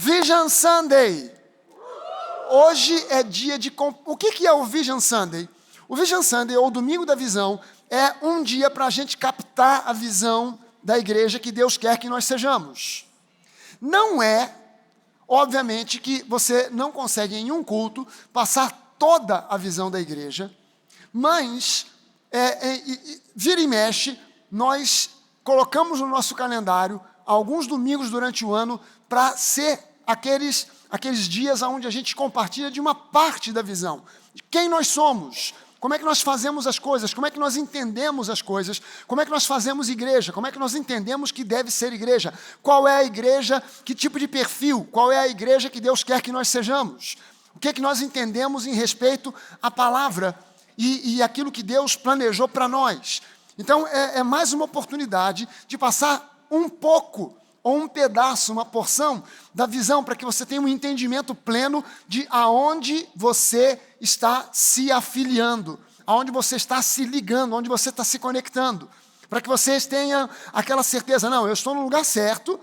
Vision Sunday. Hoje é dia de. O que é o Vision Sunday? O Vision Sunday, ou Domingo da Visão, é um dia para a gente captar a visão da igreja que Deus quer que nós sejamos. Não é, obviamente, que você não consegue em um culto passar toda a visão da igreja, mas é, é, vira e mexe, nós colocamos no nosso calendário alguns domingos durante o ano para ser aqueles, aqueles dias onde a gente compartilha de uma parte da visão, de quem nós somos, como é que nós fazemos as coisas? Como é que nós entendemos as coisas? Como é que nós fazemos igreja? Como é que nós entendemos que deve ser igreja? Qual é a igreja? Que tipo de perfil? Qual é a igreja que Deus quer que nós sejamos? O que é que nós entendemos em respeito à palavra e, e aquilo que Deus planejou para nós? Então, é, é mais uma oportunidade de passar um pouco ou um pedaço, uma porção da visão, para que você tenha um entendimento pleno de aonde você está se afiliando, aonde você está se ligando, aonde você está se conectando. Para que vocês tenham aquela certeza, não, eu estou no lugar certo,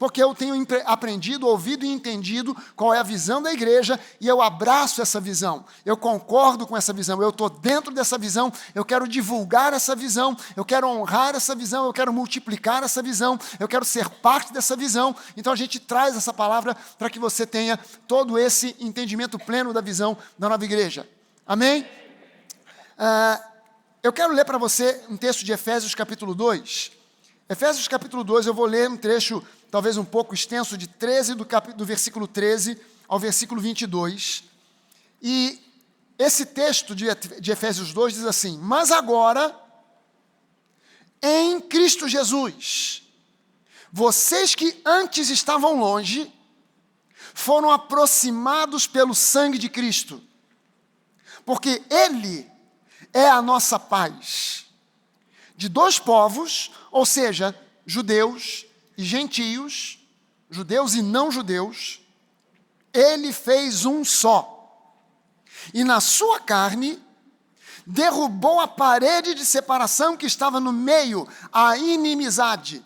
porque eu tenho aprendido, ouvido e entendido qual é a visão da igreja e eu abraço essa visão, eu concordo com essa visão, eu estou dentro dessa visão, eu quero divulgar essa visão, eu quero honrar essa visão, eu quero multiplicar essa visão, eu quero ser parte dessa visão. Então a gente traz essa palavra para que você tenha todo esse entendimento pleno da visão da nova igreja. Amém? Uh, eu quero ler para você um texto de Efésios capítulo 2. Efésios capítulo 2, eu vou ler um trecho talvez um pouco extenso, de 13 do, cap... do versículo 13 ao versículo 22. E esse texto de, de Efésios 2 diz assim: Mas agora, em Cristo Jesus, vocês que antes estavam longe, foram aproximados pelo sangue de Cristo, porque Ele é a nossa paz. De dois povos, ou seja, judeus e gentios, judeus e não judeus, ele fez um só. E na sua carne, derrubou a parede de separação que estava no meio, a inimizade.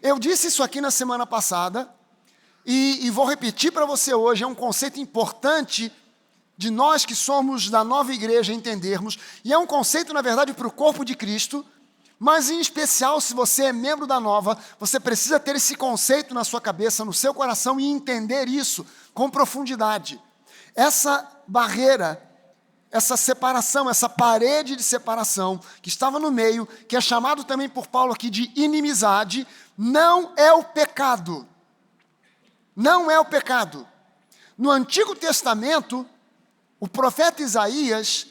Eu disse isso aqui na semana passada, e, e vou repetir para você hoje, é um conceito importante de nós que somos da nova igreja entendermos, e é um conceito, na verdade, para o corpo de Cristo, mas, em especial, se você é membro da nova, você precisa ter esse conceito na sua cabeça, no seu coração e entender isso com profundidade. Essa barreira, essa separação, essa parede de separação que estava no meio, que é chamado também por Paulo aqui de inimizade, não é o pecado. Não é o pecado. No Antigo Testamento, o profeta Isaías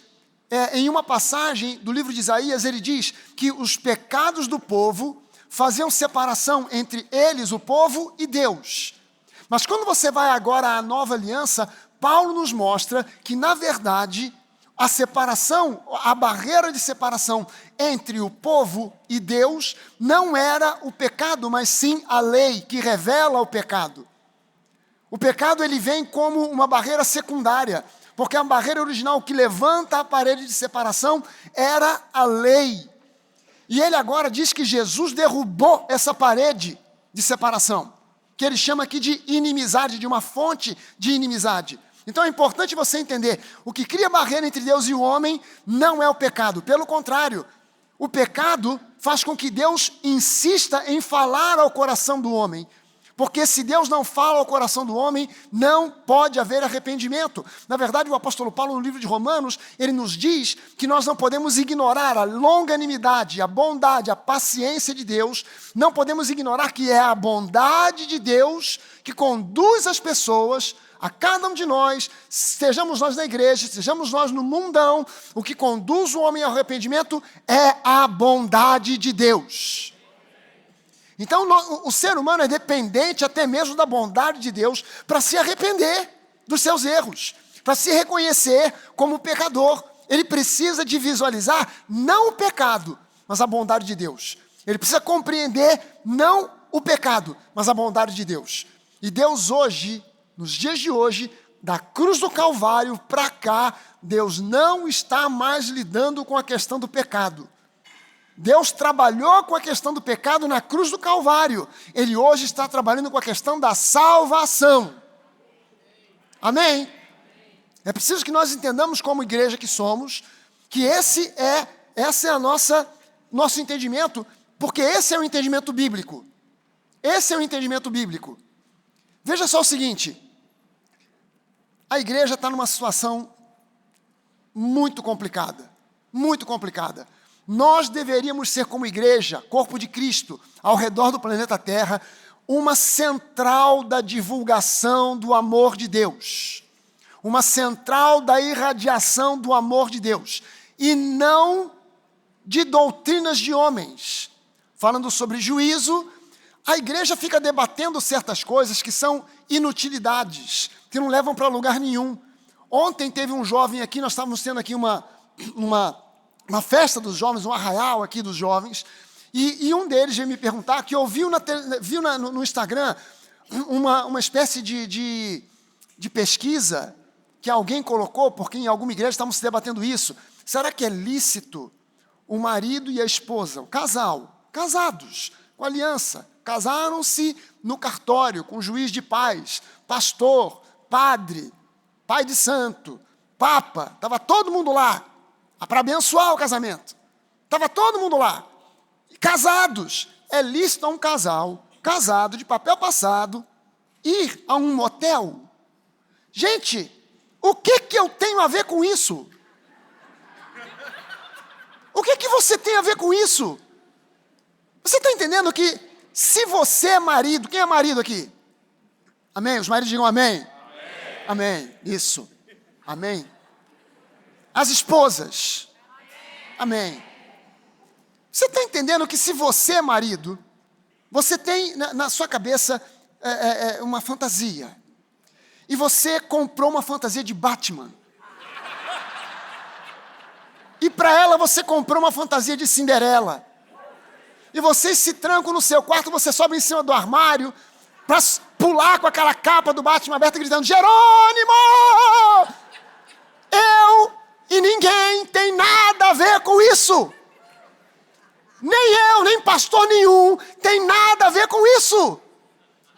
é, em uma passagem do livro de Isaías, ele diz que os pecados do povo faziam separação entre eles, o povo, e Deus. Mas quando você vai agora à nova aliança, Paulo nos mostra que, na verdade, a separação, a barreira de separação entre o povo e Deus não era o pecado, mas sim a lei que revela o pecado. O pecado ele vem como uma barreira secundária, porque a barreira original que levanta a parede de separação era a lei. E ele agora diz que Jesus derrubou essa parede de separação, que ele chama aqui de inimizade, de uma fonte de inimizade. Então é importante você entender: o que cria barreira entre Deus e o homem não é o pecado, pelo contrário, o pecado faz com que Deus insista em falar ao coração do homem, porque se Deus não fala ao coração do homem, não pode haver arrependimento. Na verdade, o apóstolo Paulo, no livro de Romanos, ele nos diz que nós não podemos ignorar a longanimidade, a bondade, a paciência de Deus, não podemos ignorar que é a bondade de Deus que conduz as pessoas, a cada um de nós, sejamos nós na igreja, sejamos nós no mundão, o que conduz o homem ao arrependimento é a bondade de Deus. Então, o ser humano é dependente até mesmo da bondade de Deus para se arrepender dos seus erros, para se reconhecer como pecador. Ele precisa de visualizar não o pecado, mas a bondade de Deus. Ele precisa compreender não o pecado, mas a bondade de Deus. E Deus hoje, nos dias de hoje, da cruz do Calvário para cá, Deus não está mais lidando com a questão do pecado. Deus trabalhou com a questão do pecado na cruz do Calvário. Ele hoje está trabalhando com a questão da salvação. Amém? É preciso que nós entendamos como igreja que somos, que esse é essa é a nossa nosso entendimento, porque esse é o entendimento bíblico. Esse é o entendimento bíblico. Veja só o seguinte: a igreja está numa situação muito complicada, muito complicada. Nós deveríamos ser, como igreja, corpo de Cristo, ao redor do planeta Terra, uma central da divulgação do amor de Deus, uma central da irradiação do amor de Deus, e não de doutrinas de homens. Falando sobre juízo, a igreja fica debatendo certas coisas que são inutilidades, que não levam para lugar nenhum. Ontem teve um jovem aqui, nós estávamos tendo aqui uma, uma, uma festa dos jovens, um arraial aqui dos jovens, e, e um deles veio me perguntar que ouviu, na, viu na, no, no, Instagram uma, uma espécie de, de, de pesquisa que alguém colocou, porque em alguma igreja estavam se debatendo isso. Será que é lícito o marido e a esposa, o casal, casados, com aliança, casaram-se no cartório, com juiz de paz, pastor, padre, pai de santo, papa, estava todo mundo lá, para abençoar o casamento. Estava todo mundo lá. Casados. É lícito a um casal, casado, de papel passado, ir a um motel. Gente, o que, que eu tenho a ver com isso? O que, que você tem a ver com isso? Você está entendendo que se você é marido, quem é marido aqui? Amém? Os maridos digam amém. Amém. amém. Isso. Amém. As esposas. Amém. Você está entendendo que se você é marido, você tem na, na sua cabeça é, é, é, uma fantasia. E você comprou uma fantasia de Batman. E para ela você comprou uma fantasia de Cinderela. E vocês se trancam no seu quarto, você sobe em cima do armário para pular com aquela capa do Batman aberta gritando: Jerônimo! Eu e ninguém tem nada a ver com isso. Nem eu, nem pastor nenhum tem nada a ver com isso.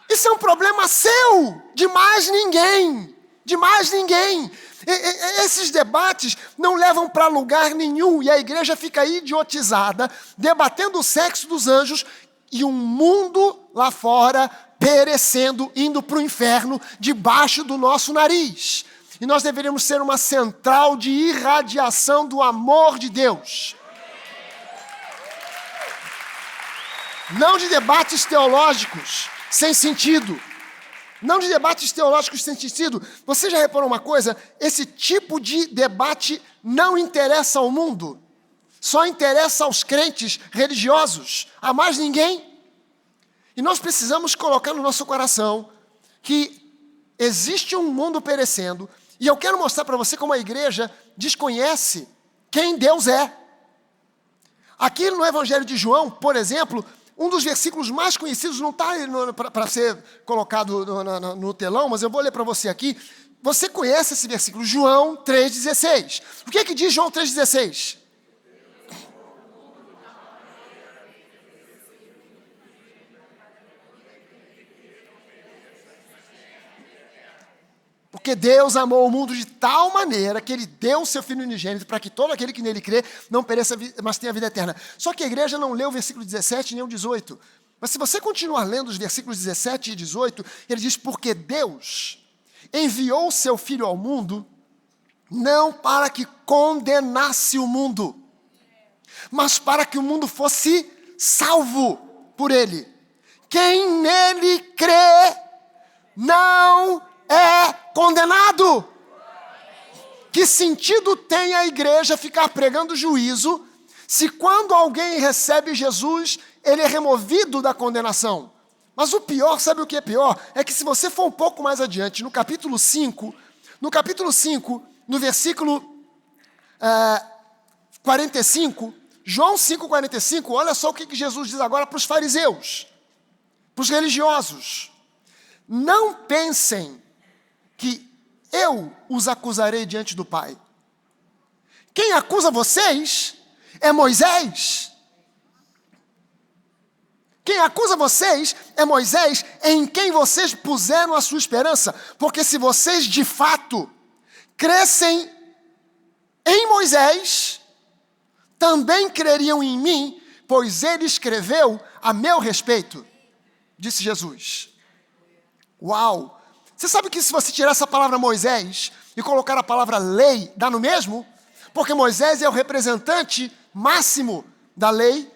Isso é um problema seu, de mais ninguém. De mais ninguém. E, e, esses debates não levam para lugar nenhum e a igreja fica idiotizada, debatendo o sexo dos anjos e um mundo lá fora perecendo, indo para o inferno debaixo do nosso nariz. E nós deveríamos ser uma central de irradiação do amor de Deus. Não de debates teológicos sem sentido. Não de debates teológicos sem sentido. Você já reparou uma coisa? Esse tipo de debate não interessa ao mundo. Só interessa aos crentes religiosos. A mais ninguém. E nós precisamos colocar no nosso coração que existe um mundo perecendo. E eu quero mostrar para você como a igreja desconhece quem Deus é. Aqui no Evangelho de João, por exemplo, um dos versículos mais conhecidos, não está para ser colocado no, no, no, telão, mas eu vou ler para você aqui. Você conhece esse versículo, João 3,16. O que é que diz João 3,16? Porque Deus amou o mundo de tal maneira que Ele deu o seu Filho unigênito para que todo aquele que nele crê não pereça, mas tenha vida eterna. Só que a igreja não leu o versículo 17 nem o 18. Mas se você continuar lendo os versículos 17 e 18, ele diz: Porque Deus enviou o seu Filho ao mundo, não para que condenasse o mundo, mas para que o mundo fosse salvo por ele. Quem nele crê não é condenado. Que sentido tem a igreja ficar pregando juízo se quando alguém recebe Jesus, ele é removido da condenação? Mas o pior, sabe o que é pior? É que se você for um pouco mais adiante, no capítulo 5, no capítulo 5, no versículo uh, 45, João 5,45, olha só o que Jesus diz agora para os fariseus, para os religiosos. Não pensem que eu os acusarei diante do Pai. Quem acusa vocês é Moisés. Quem acusa vocês é Moisés, em quem vocês puseram a sua esperança. Porque se vocês de fato crescem em Moisés, também creriam em mim, pois ele escreveu a meu respeito, disse Jesus. Uau! Você sabe que se você tirar essa palavra Moisés e colocar a palavra lei, dá no mesmo? Porque Moisés é o representante máximo da lei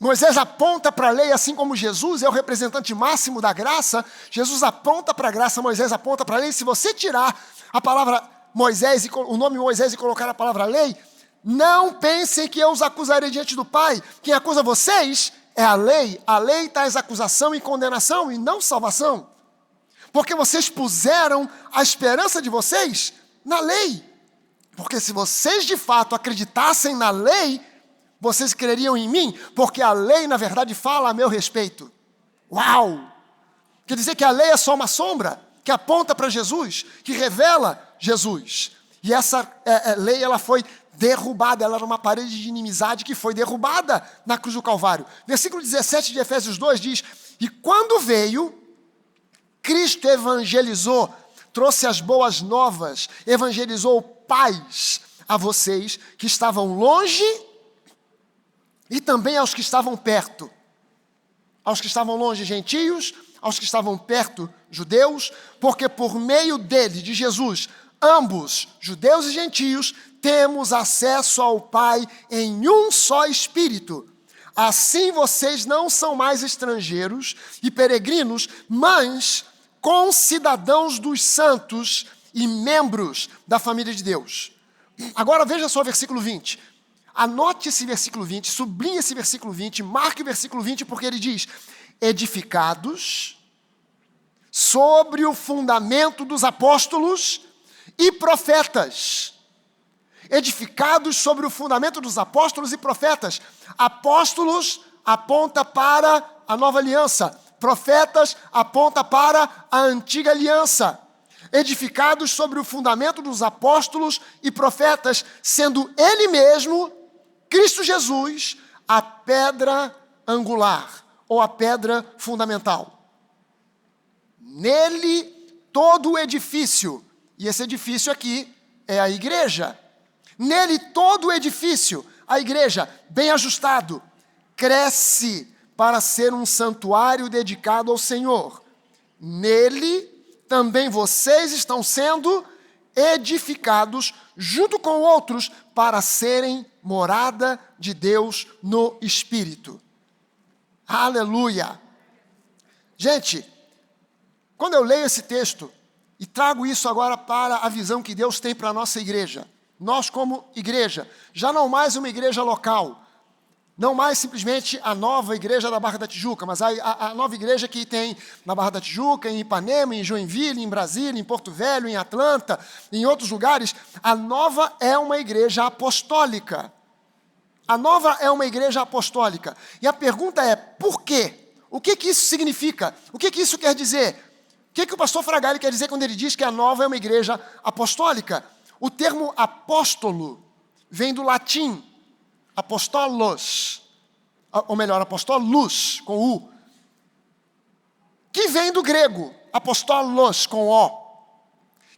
Moisés aponta para a lei, assim como Jesus é o representante máximo da graça. Jesus aponta para a graça, Moisés aponta para a lei. Se você tirar a palavra Moisés, o nome Moisés e colocar a palavra lei, não pensem que eu os acusarei diante do Pai. Quem acusa vocês é a lei. A lei traz acusação e condenação e não salvação. Porque vocês puseram a esperança de vocês na lei. Porque se vocês de fato acreditassem na lei, vocês creriam em mim? Porque a lei, na verdade, fala a meu respeito. Uau! Quer dizer que a lei é só uma sombra que aponta para Jesus, que revela Jesus. E essa é, é, lei ela foi derrubada, ela era uma parede de inimizade que foi derrubada na cruz do Calvário. Versículo 17 de Efésios 2 diz: E quando veio, Cristo evangelizou, trouxe as boas novas, evangelizou paz a vocês que estavam longe e também aos que estavam perto, aos que estavam longe, gentios, aos que estavam perto, judeus, porque por meio dele, de Jesus, ambos, judeus e gentios, temos acesso ao Pai em um só Espírito. Assim vocês não são mais estrangeiros e peregrinos, mas concidadãos dos santos e membros da família de Deus. Agora veja só o versículo 20. Anote esse versículo 20, sublinhe esse versículo 20, marque o versículo 20, porque ele diz: edificados sobre o fundamento dos apóstolos e profetas. Edificados sobre o fundamento dos apóstolos e profetas. Apóstolos aponta para a nova aliança, profetas aponta para a antiga aliança edificados sobre o fundamento dos apóstolos e profetas, sendo Ele mesmo Cristo Jesus, a pedra angular ou a pedra fundamental. Nele todo o edifício, e esse edifício aqui é a igreja. Nele todo o edifício, a igreja, bem ajustado, cresce para ser um santuário dedicado ao Senhor. Nele também vocês estão sendo edificados junto com outros para serem morada de Deus no Espírito. Aleluia! Gente, quando eu leio esse texto e trago isso agora para a visão que Deus tem para a nossa igreja, nós, como igreja, já não mais uma igreja local, não mais simplesmente a nova igreja da Barra da Tijuca, mas a, a, nova igreja que tem na Barra da Tijuca, em Ipanema, em Joinville, em Brasília, em Porto Velho, em Atlanta, em outros lugares. A nova é uma igreja apostólica. A nova é uma igreja apostólica. E a pergunta é: por quê? O que, que isso significa? O que, que isso quer dizer? O que, que o pastor Fragali quer dizer quando ele diz que a nova é uma igreja apostólica? O termo apóstolo vem do latim apostolos, ou melhor, apostolos, com U, que vem do grego, apostolos, com O,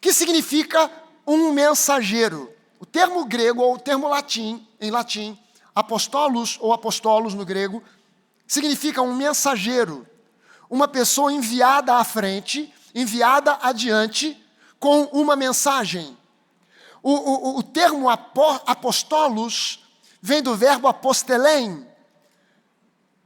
que significa um mensageiro. O termo grego ou o termo latim, em latim, apostolos ou apostolos no grego, significa um mensageiro, uma pessoa enviada à frente, enviada adiante com uma mensagem. O, o, o termo apostolos vem do verbo apostelém.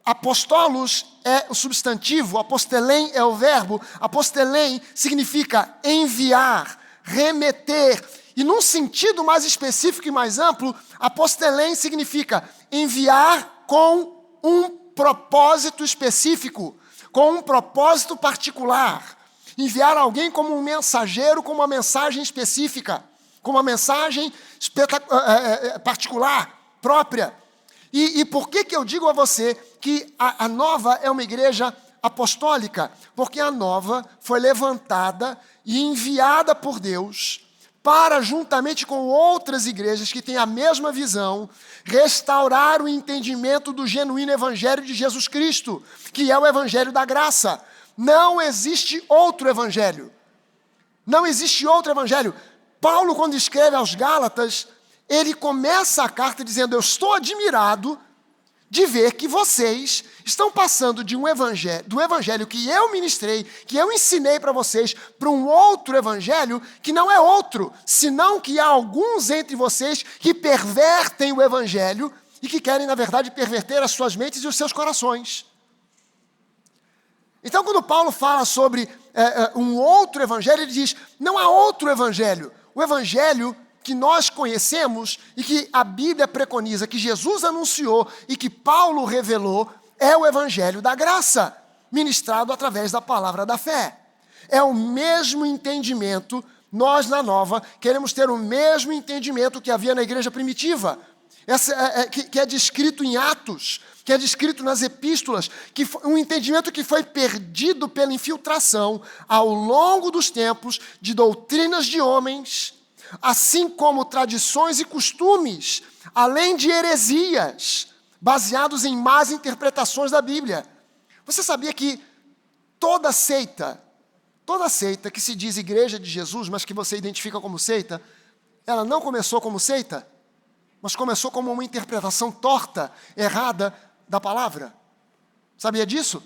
Apostolos é o substantivo, apostelém é o verbo. Apostelém significa enviar, remeter. E num sentido mais específico e mais amplo, apostelém significa enviar com um propósito específico, com um propósito particular. Enviar alguém como um mensageiro com uma mensagem específica, com uma mensagem eh, eh, particular própria. E, e por que, que eu digo a você que a, a nova é uma igreja apostólica? Porque a nova foi levantada e enviada por Deus para, juntamente com outras igrejas que têm a mesma visão, restaurar o entendimento do genuíno Evangelho de Jesus Cristo, que é o Evangelho da graça. Não existe outro Evangelho. Não existe outro Evangelho. Paulo, quando escreve aos Gálatas, ele começa a carta dizendo: Eu estou admirado de ver que vocês estão passando de um evangelho, do evangelho que eu ministrei, que eu ensinei para vocês, para um outro evangelho que não é outro, senão que há alguns entre vocês que pervertem o evangelho e que querem, na verdade, perverter as suas mentes e os seus corações. Então, quando Paulo fala sobre é, um outro evangelho, ele diz: não há outro evangelho. O evangelho que nós conhecemos e que a Bíblia preconiza, que Jesus anunciou e que Paulo revelou, é o Evangelho da graça, ministrado através da palavra da fé. É o mesmo entendimento, nós na nova queremos ter o mesmo entendimento que havia na igreja primitiva, essa, é, é, que, que, é descrito em Atos, que é descrito nas epístolas, que um entendimento que foi perdido pela infiltração ao longo dos tempos de doutrinas de homens assim como tradições e costumes, além de heresias, baseados em más interpretações da Bíblia. Você sabia que toda seita, toda seita que se diz igreja de Jesus, mas que você identifica como seita, ela não começou como seita, mas começou como uma interpretação torta, errada da palavra. Sabia disso?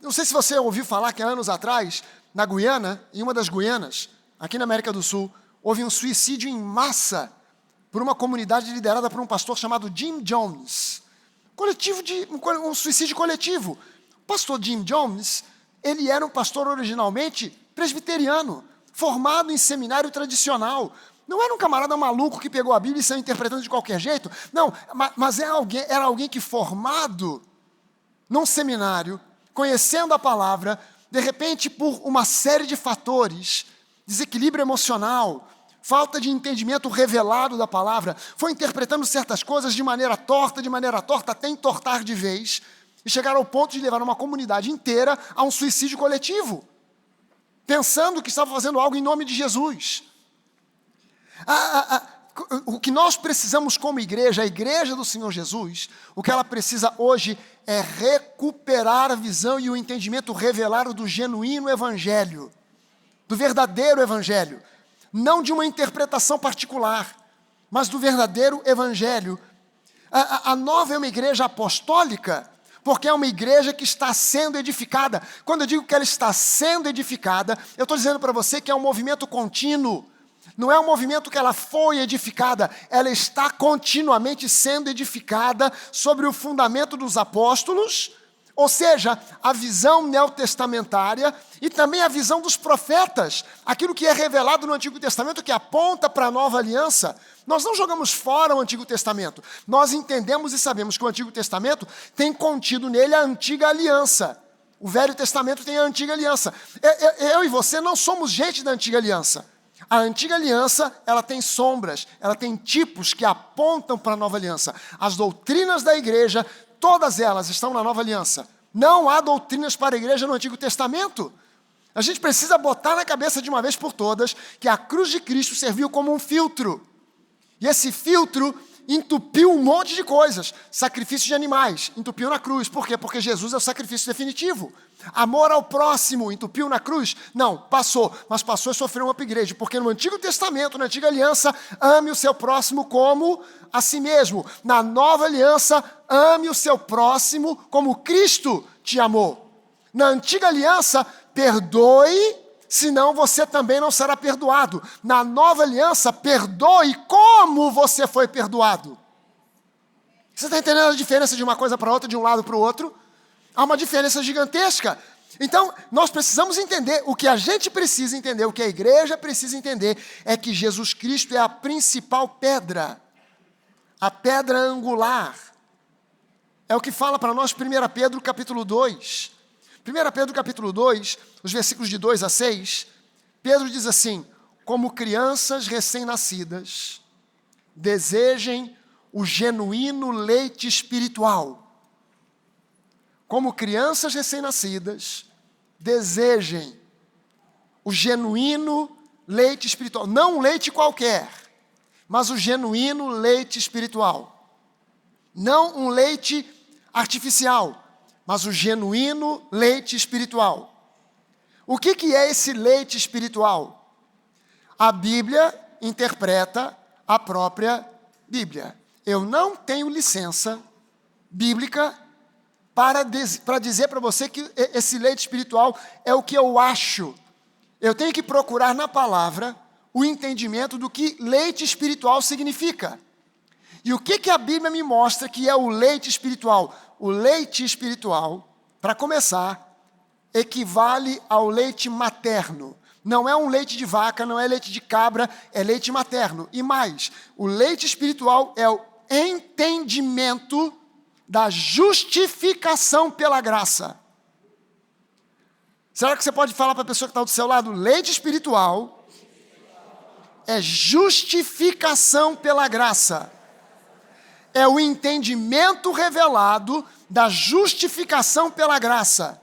Não sei se você ouviu falar que anos atrás, na Guiana, em uma das Guianas, aqui na América do Sul, houve um suicídio em massa por uma comunidade liderada por um pastor chamado Jim Jones. Coletivo de, um, suicídio coletivo. O pastor Jim Jones, ele era um pastor originalmente presbiteriano, formado em seminário tradicional. Não era um camarada maluco que pegou a Bíblia e saiu interpretando de qualquer jeito. Não, mas era é alguém, era alguém que formado num seminário, conhecendo a palavra, de repente, por uma série de fatores, desequilíbrio emocional, falta de entendimento revelado da palavra, foi interpretando certas coisas de maneira torta, de maneira torta, até entortar de vez, e chegar ao ponto de levar uma comunidade inteira a um suicídio coletivo, pensando que estava fazendo algo em nome de Jesus. o que nós precisamos como igreja, a igreja do Senhor Jesus, o que ela precisa hoje é recuperar a visão e o entendimento revelado do genuíno evangelho do verdadeiro evangelho, não de uma interpretação particular, mas do verdadeiro evangelho. A, a, a nova é uma igreja apostólica, porque é uma igreja que está sendo edificada. Quando eu digo que ela está sendo edificada, eu estou dizendo para você que é um movimento contínuo. Não é um movimento que ela foi edificada, ela está continuamente sendo edificada sobre o fundamento dos apóstolos, ou seja, a visão neotestamentária e também a visão dos profetas, aquilo que é revelado no Antigo Testamento que aponta para a nova aliança. Nós não jogamos fora o Antigo Testamento, nós entendemos e sabemos que o Antigo Testamento tem contido nele a antiga aliança. O Velho Testamento tem a antiga aliança. Eu e você não somos gente da antiga aliança. A antiga aliança, ela tem sombras, ela tem tipos que apontam para a nova aliança. As doutrinas da igreja todas elas estão na nova aliança. Não há doutrinas para a igreja no Antigo Testamento. A gente precisa botar na cabeça de uma vez por todas que a cruz de Cristo serviu como um filtro. E esse filtro entupiu um monte de coisas. Sacrifício de animais, entupiu na cruz. Por quê? Porque Jesus é o sacrifício definitivo. Amor ao próximo, entupiu na cruz? Não, passou, mas passou e sofreu um upgrade, porque no Antigo Testamento, na Antiga Aliança, ame o seu próximo como a si mesmo. Na Nova Aliança, ame o seu próximo como Cristo te amou. Na Antiga Aliança, perdoe, senão você também não será perdoado. Na Nova Aliança, perdoe como você foi perdoado. Você está entendendo a diferença de uma coisa para outra, de um lado para o outro? Há uma diferença gigantesca. Então, nós precisamos entender, o que a gente precisa entender, o que a igreja precisa entender, é que Jesus Cristo é a principal pedra, a pedra angular. É o que fala para nós 1 Pedro capítulo 2. 1 Pedro capítulo 2, os versículos de 2 a 6, Pedro diz assim: Como crianças recém-nascidas, desejem o genuíno leite espiritual como crianças recém-nascidas, desejem o genuíno leite espiritual. Não um leite qualquer, mas o genuíno leite espiritual. Não um leite artificial, mas o genuíno leite espiritual. O que, que é esse leite espiritual? A Bíblia interpreta a própria Bíblia. Eu não tenho licença bíblica para, para dizer para você que esse leite espiritual é o que eu acho. Eu tenho que procurar na palavra o entendimento do que leite espiritual significa. E o que, que a Bíblia me mostra que é o leite espiritual? O leite espiritual, para começar, equivale ao leite materno. Não é um leite de vaca, não é leite de cabra, é leite materno. E mais, o leite espiritual é o entendimento da justificação pela graça. Será que você pode falar para a pessoa que está do seu lado? Leite espiritual é justificação pela graça. É o entendimento revelado da justificação pela graça.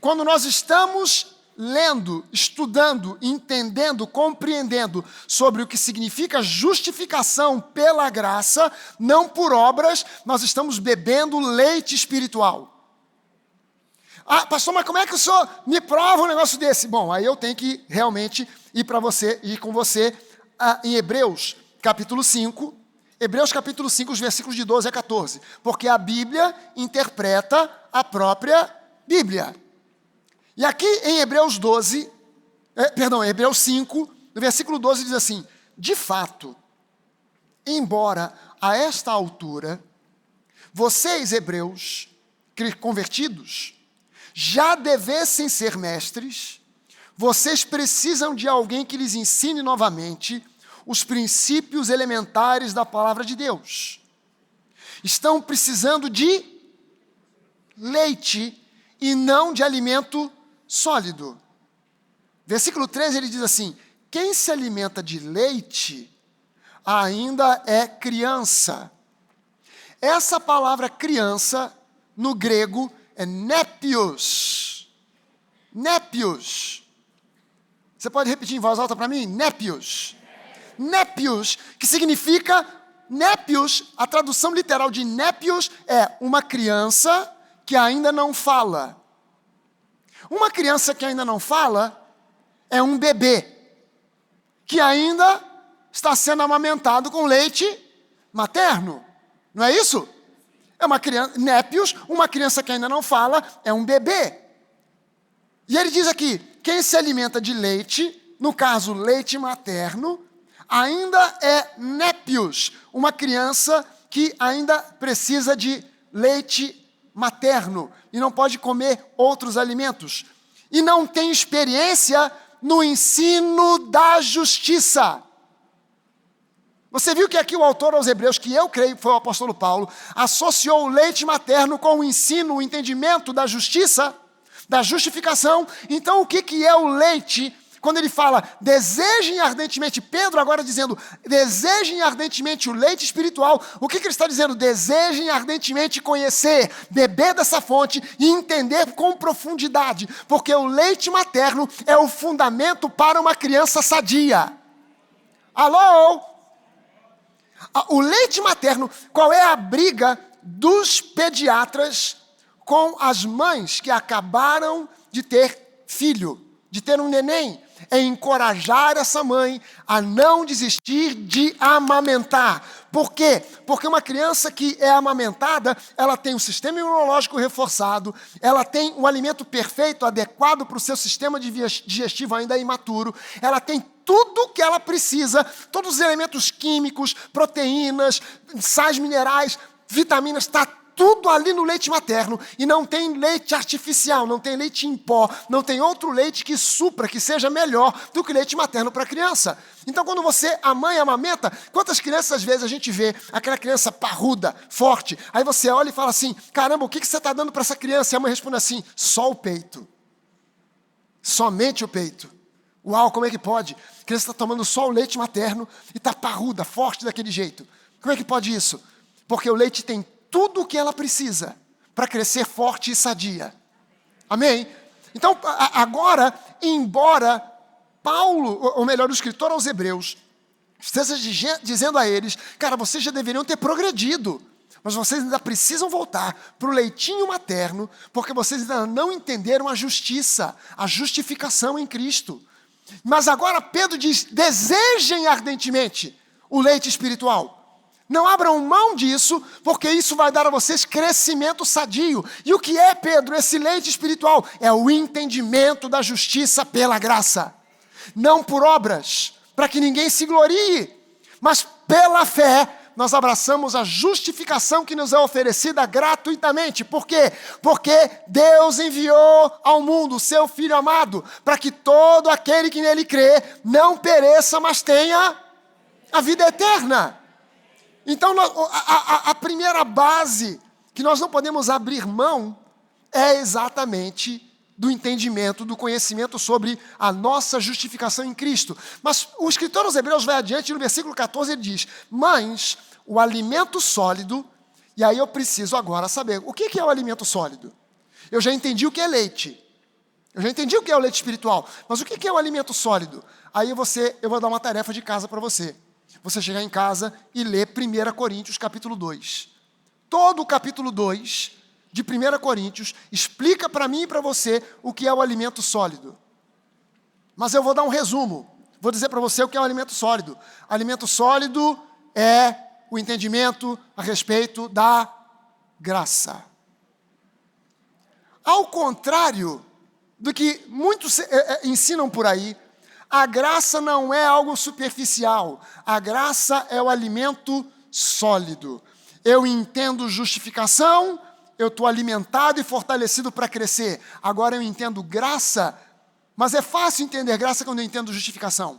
Quando nós estamos lendo, estudando, entendendo, compreendendo sobre o que significa justificação pela graça, não por obras, nós estamos bebendo leite espiritual. Ah, pastor, mas como é que o senhor me prova um negócio desse? Bom, aí eu tenho que realmente ir para você, ir com você ah, em Hebreus, capítulo 5. Hebreus capítulo 5, os versículos de 12 a 14. Porque a Bíblia interpreta a própria Bíblia. E aqui em Hebreus 12, é, perdão, Hebreus 5, no versículo 12 diz assim: De fato, embora a esta altura, vocês, hebreus, convertidos, já devessem ser mestres, vocês precisam de alguém que lhes ensine novamente os princípios elementares da palavra de Deus. Estão precisando de leite e não de alimento sólido. Versículo 13 ele diz assim: Quem se alimenta de leite ainda é criança. Essa palavra criança, no grego, é népios. Népios. Você pode repetir em voz alta para mim? Népios. Népios, que significa népios, a tradução literal de népios é uma criança que ainda não fala. Uma criança que ainda não fala é um bebê que ainda está sendo amamentado com leite materno. Não é isso? É uma criança, népios, uma criança que ainda não fala, é um bebê. E ele diz aqui: quem se alimenta de leite, no caso leite materno, ainda é népios, uma criança que ainda precisa de leite materno e não pode comer outros alimentos. E não tem experiência no ensino da justiça. Você viu que aqui o autor aos Hebreus, que eu creio que foi o apóstolo Paulo, associou o leite materno com o ensino, o entendimento da justiça, da justificação. Então, o que, que é o leite quando ele fala, desejem ardentemente, Pedro agora dizendo, desejem ardentemente o leite espiritual, o que, que ele está dizendo? Desejem ardentemente conhecer, beber dessa fonte e entender com profundidade, porque o leite materno é o fundamento para uma criança sadia. Alô? O leite materno, qual é a briga dos pediatras com as mães que acabaram de ter filho, de ter um neném? É encorajar essa mãe a não desistir de amamentar. Por quê? Porque uma criança que é amamentada, ela tem um sistema imunológico reforçado, ela tem um alimento perfeito, adequado para o seu sistema digestivo ainda imaturo, ela tem tudo o que ela precisa, todos os elementos químicos, proteínas, sais minerais, vitaminas, está tudo ali no leite materno e não tem leite artificial, não tem leite em pó, não tem outro leite que supra, que seja melhor do que leite materno para a criança. Então, quando você, a mãe amamenta, quantas crianças às vezes a gente vê aquela criança parruda, forte, aí você olha e fala assim: caramba, o que, que você está dando para essa criança? E a mãe responde assim: só o peito. Somente o peito. Uau, como é que pode? A criança está tomando só o leite materno e está parruda, forte daquele jeito. Como é que pode isso? Porque o leite tem tudo o que ela precisa para crescer forte e sadia. Amém? Então, agora, embora Paulo, ou melhor, o escritor aos Hebreus, esteja dizendo a eles: cara, vocês já deveriam ter progredido, mas vocês ainda precisam voltar para o leitinho materno, porque vocês ainda não entenderam a justiça, a justificação em Cristo. Mas agora Pedro diz: desejem ardentemente o leite espiritual. Não abram mão disso, porque isso vai dar a vocês crescimento sadio. E o que é, Pedro, esse leite espiritual? É o entendimento da justiça pela graça, não por obras, para que ninguém se glorie, mas pela fé nós abraçamos a justificação que nos é oferecida gratuitamente. Por quê? Porque Deus enviou ao mundo o seu Filho amado, para que todo aquele que nele crê não pereça, mas tenha a vida eterna. Então, a, a, a primeira base que nós não podemos abrir mão é exatamente do entendimento, do conhecimento sobre a nossa justificação em Cristo. Mas o escritor aos Hebreus vai adiante, no versículo 14 ele diz: Mas o alimento sólido, e aí eu preciso agora saber o que é o alimento sólido. Eu já entendi o que é leite, eu já entendi o que é o leite espiritual, mas o que é o alimento sólido? Aí você, eu vou dar uma tarefa de casa para você você chegar em casa e ler 1 Coríntios capítulo 2. Todo o capítulo 2 de 1 Coríntios explica para mim e para você o que é o alimento sólido. Mas eu vou dar um resumo. Vou dizer para você o que é o alimento sólido. Alimento sólido é o entendimento a respeito da graça. Ao contrário do que muitos eh, eh, ensinam por aí, a graça não é algo superficial, a graça é o alimento sólido. Eu entendo justificação, eu estou alimentado e fortalecido para crescer. Agora eu entendo graça, mas é fácil entender graça quando eu entendo justificação.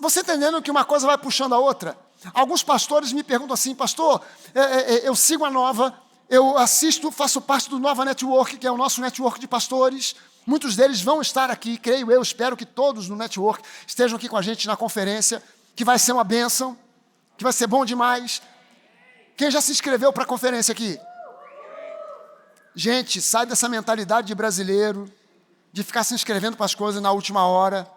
Você está entendendo que uma coisa vai puxando a outra? Alguns pastores me perguntam assim, pastor, é, é, é, eu sigo a nova, eu assisto, faço parte do Nova Network, que é o nosso network de pastores. Muitos deles vão estar aqui, creio eu, espero que todos no network estejam aqui com a gente na conferência, que vai ser uma bênção, que vai ser bom demais. Quem já se inscreveu para a conferência aqui? Gente, sai dessa mentalidade de brasileiro, de ficar se inscrevendo para as coisas na última hora.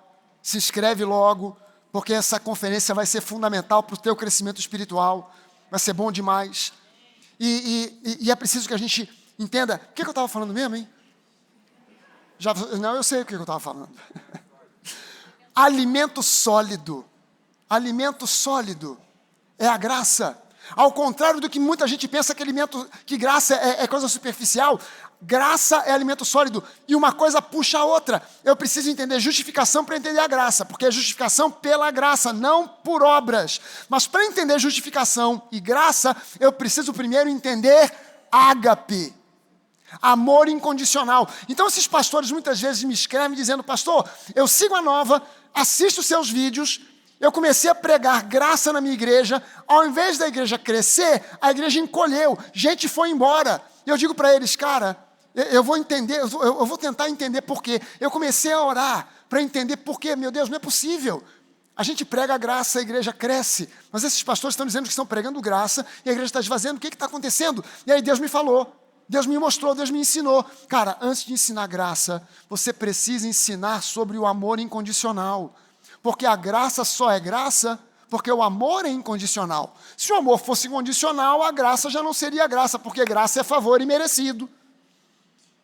Se inscreve logo, porque essa conferência vai ser fundamental para o teu crescimento espiritual. Vai ser bom demais. E, e, e é preciso que a gente entenda. O que, que eu estava falando mesmo, hein? Já, não, eu sei o que eu estava falando. alimento sólido. Alimento sólido é a graça. Ao contrário do que muita gente pensa que alimento, que graça é, é coisa superficial, graça é alimento sólido e uma coisa puxa a outra. Eu preciso entender justificação para entender a graça, porque é justificação pela graça, não por obras. Mas para entender justificação e graça, eu preciso primeiro entender ágape. Amor incondicional. Então, esses pastores muitas vezes me escrevem dizendo: Pastor, eu sigo a nova, assisto seus vídeos, eu comecei a pregar graça na minha igreja, ao invés da igreja crescer, a igreja encolheu, gente foi embora. E eu digo para eles, cara, eu vou entender, eu vou tentar entender por quê. Eu comecei a orar para entender por quê. Meu Deus, não é possível. A gente prega a graça, a igreja cresce. Mas esses pastores estão dizendo que estão pregando graça e a igreja está esvaziando. O que está acontecendo? E aí Deus me falou. Deus me mostrou, Deus me ensinou. Cara, antes de ensinar graça, você precisa ensinar sobre o amor incondicional. Porque a graça só é graça porque o amor é incondicional. Se o amor fosse incondicional, a graça já não seria graça, porque graça é favor e merecido.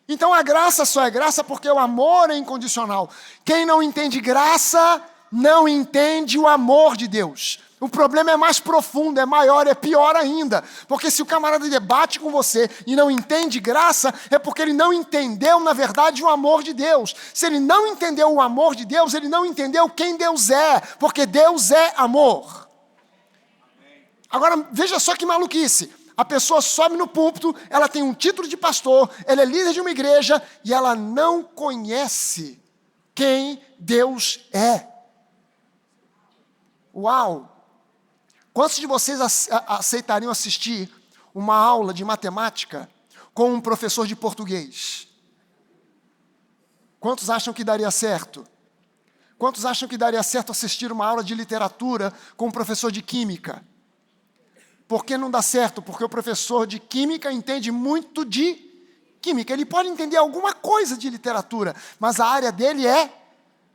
Então a graça só é graça porque o amor é incondicional. Quem não entende graça, não entende o amor de Deus. O problema é mais profundo, é maior, é pior ainda. Porque se o camarada debate com você e não entende graça, é porque ele não entendeu, na verdade, o amor de Deus. Se ele não entendeu o amor de Deus, ele não entendeu quem Deus é, porque Deus é amor. Agora, veja só que maluquice. A pessoa sobe no púlpito, ela tem um título de pastor, ela é líder de uma igreja e ela não conhece quem Deus é. Uau! Quantos de vocês aceitariam assistir uma aula de matemática com um professor de português? Quantos acham que daria certo? Quantos acham que daria certo assistir uma aula de literatura com um professor de química? Por que não dá certo? Porque o professor de química entende muito de química. Ele pode entender alguma coisa de literatura, mas a área dele é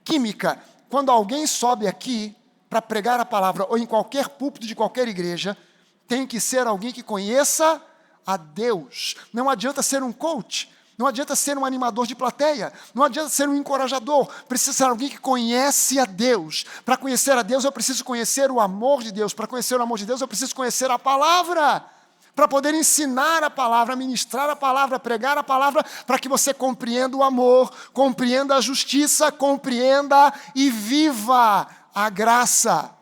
química. Quando alguém sobe aqui para pregar a palavra, ou em qualquer púlpito de qualquer igreja, tem que ser alguém que conheça a Deus. Não adianta ser um coach, não adianta ser um animador de plateia, não adianta ser um encorajador, precisa ser alguém que conhece a Deus. Para conhecer a Deus, eu preciso conhecer o amor de Deus. Para conhecer o amor de Deus, eu preciso conhecer a palavra. Para poder ensinar a palavra, ministrar a palavra, pregar a palavra, para que você compreenda o amor, compreenda a justiça, compreenda e viva a graça.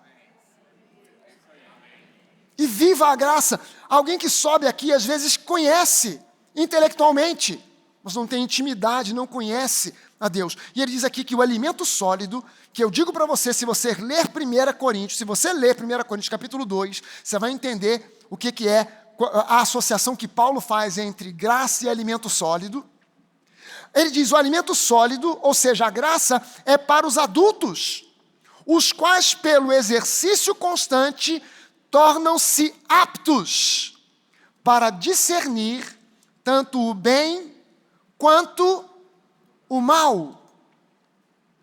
E viva a graça. Alguém que sobe aqui, às vezes, conhece intelectualmente, mas não tem intimidade, não conhece a Deus. E ele diz aqui que o alimento sólido, que eu digo para você, se você ler 1 Coríntios, se você ler 1 Coríntios capítulo 2, você vai entender o que, que é a associação que Paulo faz entre graça e alimento sólido. Ele diz: o alimento sólido, ou seja, a graça, é para os adultos, os quais, pelo exercício constante, tornam-se aptos para discernir tanto o bem quanto o mal.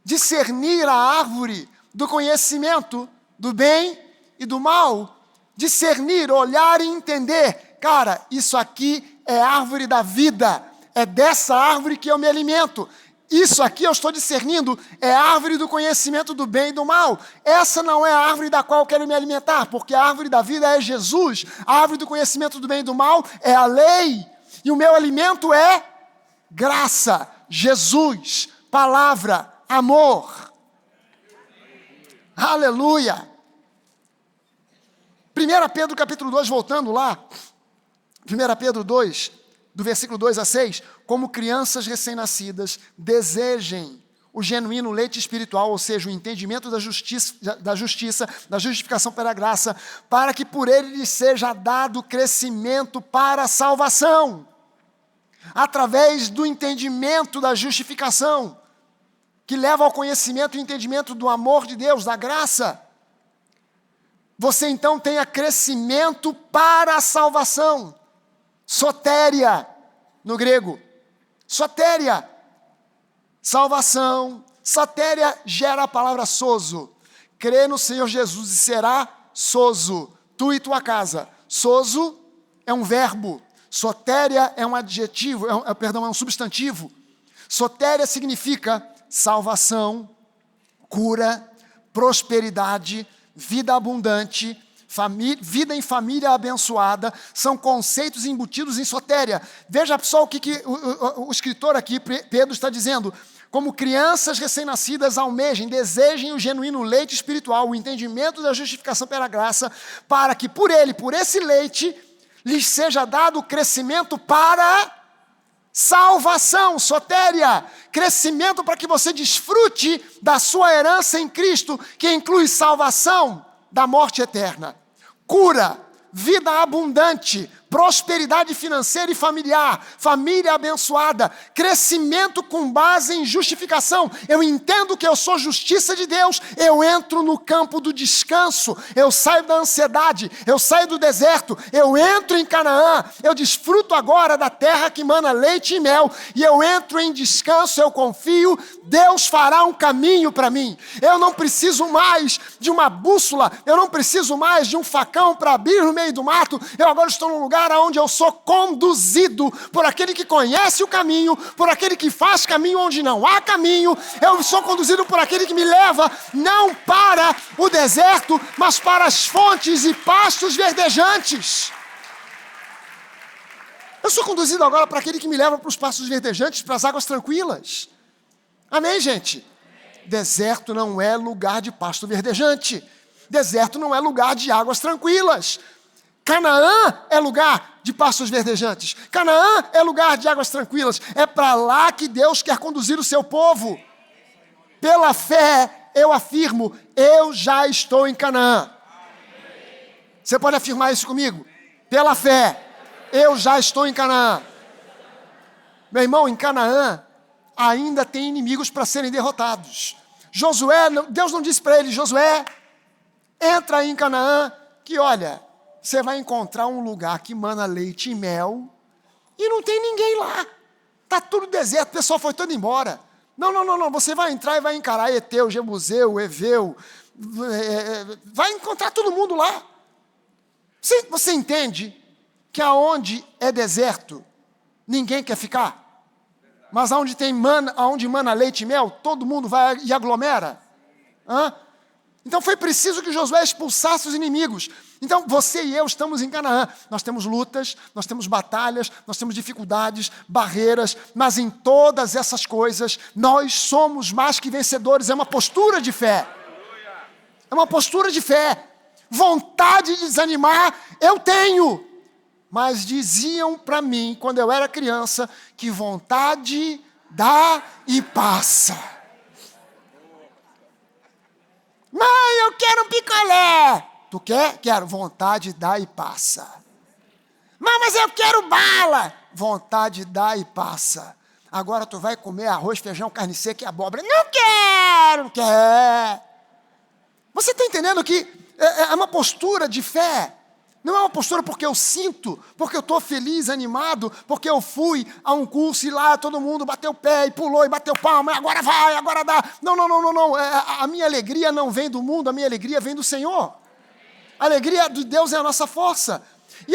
Discernir a árvore do conhecimento do bem e do mal discernir, olhar e entender. Cara, isso aqui é árvore da vida, é dessa árvore que eu me alimento. Isso aqui eu estou discernindo é árvore do conhecimento do bem e do mal. Essa não é a árvore da qual eu quero me alimentar, porque a árvore da vida é Jesus. A árvore do conhecimento do bem e do mal é a lei. E o meu alimento é graça, Jesus, palavra, amor. Aleluia. 1 Pedro capítulo 2, voltando lá, 1 Pedro 2, do versículo 2 a 6, como crianças recém-nascidas, desejem o genuíno leite espiritual, ou seja, o entendimento da justiça, da justiça, da justificação pela graça, para que por ele lhes seja dado crescimento para a salvação, através do entendimento da justificação, que leva ao conhecimento e entendimento do amor de Deus, da graça você então tenha crescimento para a salvação. Sotéria, no grego. Sotéria. Salvação. Sotéria gera a palavra soso. Crê no Senhor Jesus e será soso. Tu e tua casa. Soso é um verbo. Sotéria é um adjetivo, é um, é, perdão, é um substantivo. Sotéria significa salvação, cura, prosperidade, vida abundante, vida em família abençoada, são conceitos embutidos em sotéria. Veja só o que, que o, o, o escritor aqui, Pedro, está dizendo. Como crianças recém-nascidas almejem, desejem o genuíno leite espiritual, o entendimento da justificação pela graça, para que por ele, por esse leite, lhes seja dado o crescimento para salvação, sotéria, crescimento para que você desfrute da sua herança em Cristo, que inclui salvação da morte eterna, cura, vida abundante, prosperidade financeira e familiar, família abençoada, crescimento com base em justificação. Eu entendo que eu sou justiça de Deus, eu entro no campo do descanso, eu saio da ansiedade, eu saio do deserto, eu entro em Canaã, eu desfruto agora da terra que mana leite e mel, e eu entro em descanso, eu confio, Deus fará um caminho para mim. Eu não preciso mais de uma bússola, eu não preciso mais de um facão para abrir no meio do mato, eu agora estou num lugar lugar onde eu sou conduzido por aquele que conhece o caminho, por aquele que faz caminho onde não há caminho. Eu sou conduzido por aquele que me leva não para o deserto, mas para as fontes e pastos verdejantes. Eu sou conduzido agora para aquele que me leva para os pastos verdejantes, para as águas tranquilas. Amém, gente? Deserto não é lugar de pasto verdejante. Deserto não é lugar de águas tranquilas. Canaã é lugar de pastos verdejantes. Canaã é lugar de águas tranquilas. É para lá que Deus quer conduzir o seu povo. Pela fé, eu afirmo, eu já estou em Canaã. Você pode afirmar isso comigo? Pela fé, eu já estou em Canaã. Meu irmão, em Canaã ainda tem inimigos para serem derrotados. Josué, Deus não disse para ele, Josué, entra em Canaã, que olha, você vai encontrar um lugar que mana leite e mel e não tem ninguém lá. Está tudo deserto, o pessoal foi todo embora. Não, não, não, não. Você vai entrar e vai encarar Eteu, Jebuseu, Eveu. É, vai encontrar todo mundo lá. Você, você entende que aonde é deserto, ninguém quer ficar? Mas aonde tem mana, aonde mana leite e mel, todo mundo vai e aglomera? Hã? Então foi preciso que Josué expulsasse os inimigos. Então você e eu estamos em Canaã. Nós temos lutas, nós temos batalhas, nós temos dificuldades, barreiras, mas em todas essas coisas nós somos mais que vencedores. É uma postura de fé. É uma postura de fé. Vontade de desanimar, eu tenho. Mas diziam para mim, quando eu era criança, que vontade dá e passa. Mãe, eu quero um picolé. Tu quer? Quero. Vontade dá e passa. Mãe, mas eu quero bala. Vontade dá e passa. Agora tu vai comer arroz, feijão, carne seca e abóbora. Não quero, quer. Você está entendendo que é, é uma postura de fé. Não é uma postura porque eu sinto, porque eu estou feliz, animado, porque eu fui a um curso e lá todo mundo bateu o pé e pulou e bateu palma, e agora vai, agora dá. Não, não, não, não, não. É, a minha alegria não vem do mundo, a minha alegria vem do Senhor. A alegria de Deus é a nossa força.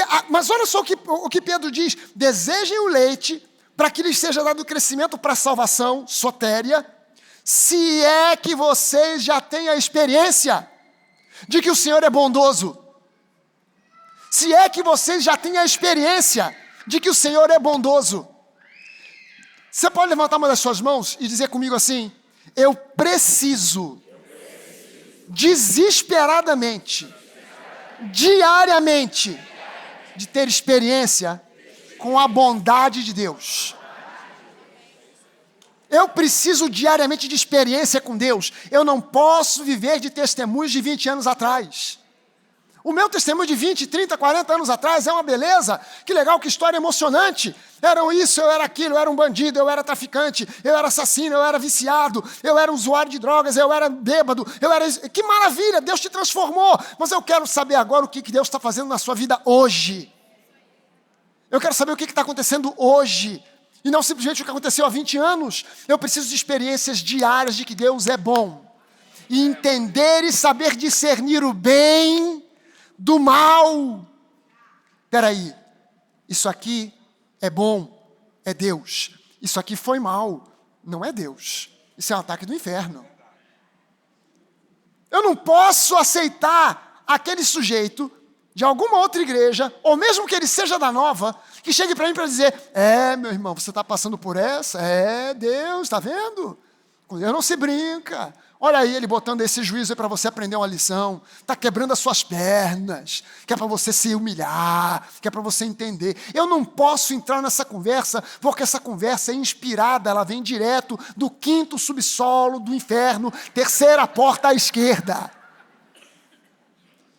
A, mas olha só o que, o que Pedro diz: desejem o leite para que lhes seja dado crescimento para a salvação sotéria, se é que vocês já têm a experiência de que o Senhor é bondoso se é que vocês já têm a experiência de que o Senhor é bondoso. Você pode levantar uma das suas mãos e dizer comigo assim: Eu preciso, desesperadamente, diariamente, de ter experiência com a bondade de Deus. Eu preciso diariamente de experiência com Deus. Eu não posso viver de testemunhos de 20 anos atrás. O meu testemunho de 20, 30, 40 anos atrás é uma beleza. Que legal, que história emocionante. Eram isso, eu era aquilo, eu era um bandido, eu era traficante, eu era assassino, eu era viciado, eu era usuário de drogas, eu era bêbado, eu era. Que maravilha, Deus te transformou. Mas eu quero saber agora o que Deus está fazendo na sua vida hoje. Eu quero saber o que está acontecendo hoje. E não simplesmente o que aconteceu há 20 anos. Eu preciso de experiências diárias de que Deus é bom. E entender e saber discernir o bem do mal. Peraí, isso aqui é bom, é Deus. Isso aqui foi mal, não é Deus. Isso é um ataque do inferno. Eu não posso aceitar aquele sujeito de alguma outra igreja, ou mesmo que ele seja da nova, que chegue para mim para dizer: É, meu irmão, você está passando por essa? É, Deus, está vendo? Deus não se brinca. Olha aí ele botando esse juízo para você aprender uma lição. Está quebrando as suas pernas, que é para você se humilhar, que é para você entender. Eu não posso entrar nessa conversa, porque essa conversa é inspirada, ela vem direto do quinto subsolo do inferno, terceira porta à esquerda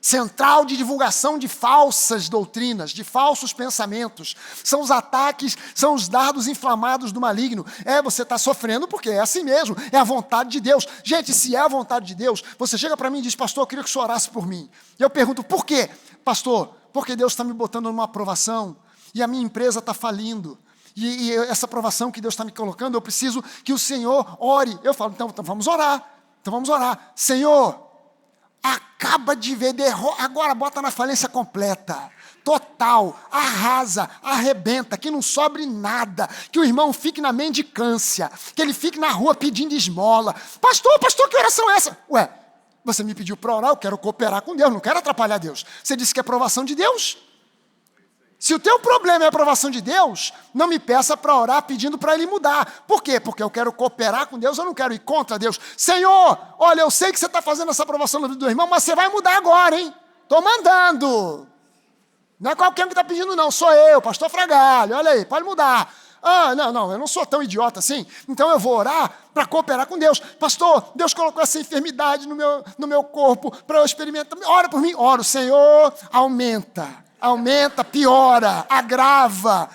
central de divulgação de falsas doutrinas, de falsos pensamentos. São os ataques, são os dardos inflamados do maligno. É, você está sofrendo porque é assim mesmo, é a vontade de Deus. Gente, se é a vontade de Deus, você chega para mim e diz, pastor, eu queria que o senhor orasse por mim. E eu pergunto, por quê? Pastor, porque Deus está me botando numa aprovação e a minha empresa está falindo. E, e, essa aprovação que Deus está me colocando, eu preciso que o Senhor ore. Eu falo, então, então vamos orar. Então vamos orar. Senhor, acaba de ver, agora bota na falência completa. Total, arrasa, arrebenta, que não sobre nada, que o irmão fique na mendicância, que ele fique na rua pedindo esmola. Pastor, pastor, que oração é essa? Ué, você me pediu para orar, eu quero cooperar com Deus, não quero atrapalhar Deus. Você disse que é aprovação de Deus? Se o teu problema é a aprovação de Deus, não me peça para orar pedindo para Ele mudar. Por quê? Porque eu quero cooperar com Deus, eu não quero ir contra Deus. Senhor, olha, eu sei que você está fazendo essa aprovação do irmão, mas você vai mudar agora, hein? Estou mandando. Não é qualquer um que está pedindo, não. Sou eu, pastor Fragalho. Olha aí, pode mudar. Ah, não, não, eu não sou tão idiota assim. Então eu vou orar para cooperar com Deus. Pastor, Deus colocou essa enfermidade no meu, no meu corpo para eu experimentar. Ora por mim. Ora, o Senhor aumenta aumenta, piora, agrava.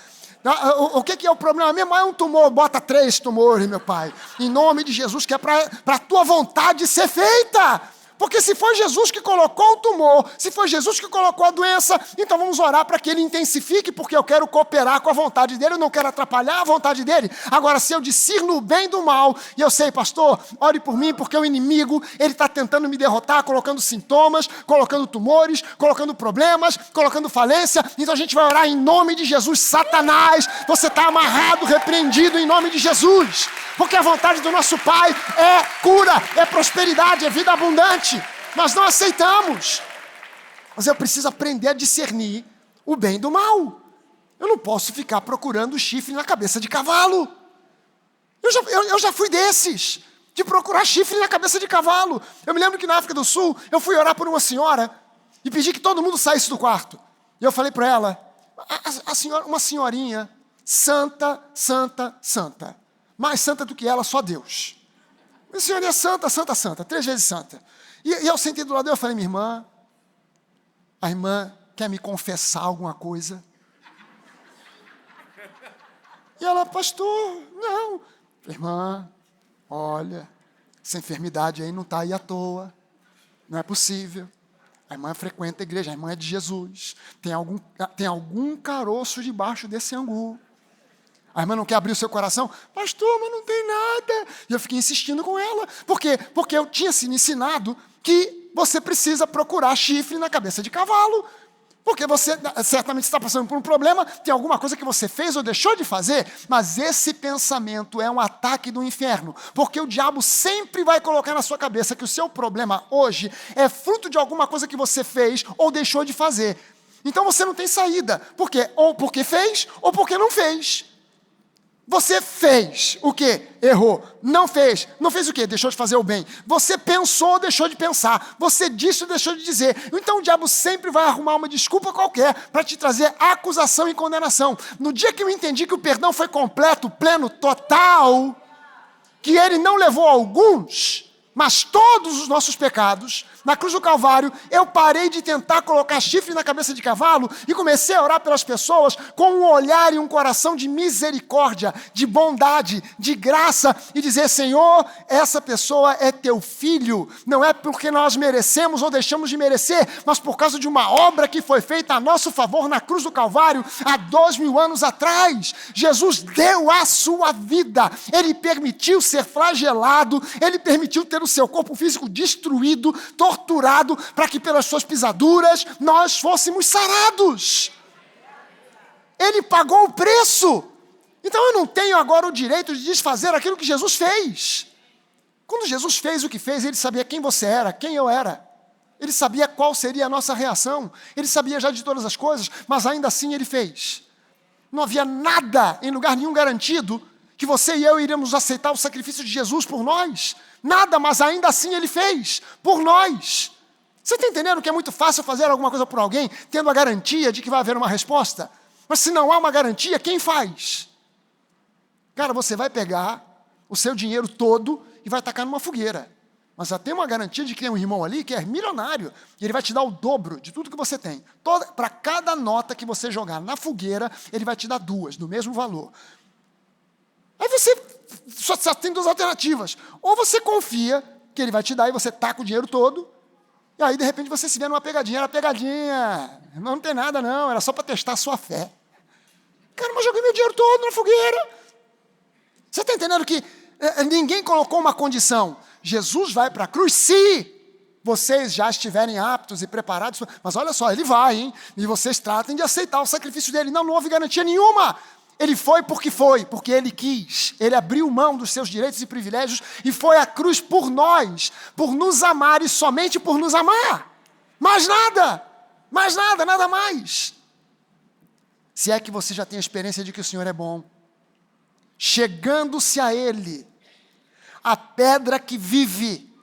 Ah, o, que, é o problema mesmo? É um tumor, bota três tumores, meu pai. Em nome de Jesus, que é para a tua vontade ser feita. Porque se foi Jesus que colocou o tumor, se foi Jesus que colocou a doença, então vamos orar para que ele intensifique, porque eu quero cooperar com a vontade dele, eu não quero atrapalhar a vontade dele. Agora, se eu discerno o bem do mal, e eu sei, pastor, ore por mim, porque o inimigo, ele está tentando me derrotar, colocando sintomas, colocando tumores, colocando problemas, colocando falência, então a gente vai orar em nome de Jesus, Satanás, você está amarrado, repreendido em nome de Jesus, porque a vontade do nosso Pai é cura, é prosperidade, é vida abundante. Nós não aceitamos. Mas eu preciso aprender a discernir o bem do mal. Eu não posso ficar procurando chifre na cabeça de cavalo. Eu já, eu, eu já fui desses, de procurar chifre na cabeça de cavalo. Eu me lembro que na África do Sul, eu fui orar por uma senhora e pedi que todo mundo saísse do quarto. E eu falei para ela, a, a senhora, uma senhorinha, santa, santa, santa. Mais santa do que ela, só Deus. A senhorinha é santa, santa, santa, três vezes santa. E, e eu sentei do lado dela e falei, minha irmã, a irmã quer me confessar alguma coisa? E ela, pastor, não. Irmã, olha, essa enfermidade aí não está aí à toa. Não é possível. A irmã frequenta a igreja, a irmã é de Jesus. Tem algum, tem algum caroço debaixo desse angu. A irmã não quer abrir o seu coração? Pastor, mas não tem nada. E eu fiquei insistindo com ela. Por quê? Porque eu tinha sido ensinado que você precisa procurar chifre na cabeça de cavalo. Porque você certamente está passando por um problema, tem alguma coisa que você fez ou deixou de fazer, mas esse pensamento é um ataque do inferno, porque o diabo sempre vai colocar na sua cabeça que o seu problema hoje é fruto de alguma coisa que você fez ou deixou de fazer. Então você não tem saída, porque ou porque fez ou porque não fez. Você fez o que? Errou. Não fez. Não fez o que? Deixou de fazer o bem. Você pensou, deixou de pensar. Você disse, deixou de dizer. Então o diabo sempre vai arrumar uma desculpa qualquer para te trazer acusação e condenação. No dia que eu entendi que o perdão foi completo, pleno, total, que ele não levou alguns, mas todos os nossos pecados, na cruz do Calvário, eu parei de tentar colocar chifre na cabeça de cavalo e comecei a orar pelas pessoas com um olhar e um coração de misericórdia, de bondade, de graça e dizer: Senhor, essa pessoa é teu filho, não é porque nós merecemos ou deixamos de merecer, mas por causa de uma obra que foi feita a nosso favor na cruz do Calvário há dois mil anos atrás. Jesus deu a sua vida, ele permitiu ser flagelado, ele permitiu ter o seu corpo físico destruído, para que pelas suas pisaduras nós fôssemos sarados. Ele pagou o preço. Então eu não tenho agora o direito de desfazer aquilo que Jesus fez. Quando Jesus fez o que fez, ele sabia quem você era, quem eu era. Ele sabia qual seria a nossa reação. Ele sabia já de todas as coisas, mas ainda assim ele fez. Não havia nada em lugar nenhum garantido que você e eu iríamos aceitar o sacrifício de Jesus por nós. Nada, mas ainda assim ele fez por nós. Você está entendendo que é muito fácil fazer alguma coisa por alguém tendo a garantia de que vai haver uma resposta? Mas se não há uma garantia, quem faz? Cara, você vai pegar o seu dinheiro todo e vai tacar numa fogueira. Mas já tem uma garantia de que tem um irmão ali que é milionário e ele vai te dar o dobro de tudo que você tem. Para cada nota que você jogar na fogueira, ele vai te dar duas, do mesmo valor. Aí você só, só tem duas alternativas. Ou você confia que ele vai te dar e você taca o dinheiro todo, e aí de repente você se vê numa pegadinha. Era pegadinha, não, tem nada não, era só para testar a sua fé. Cara, mas joguei meu dinheiro todo na fogueira. Você está entendendo que é, ninguém colocou uma condição. Jesus vai para a cruz se vocês já estiverem aptos e preparados. Mas olha só, ele vai, hein? E vocês tratem de aceitar o sacrifício dele. Não, não houve garantia nenhuma. Ele foi porque foi, porque ele quis. Ele abriu mão dos seus direitos e privilégios e foi à cruz por nós, por nos amar e somente por nos amar. Mais nada, mais nada, nada mais. Se é que você já tem a experiência de que o Senhor é bom, chegando-se a Ele, a pedra que vive,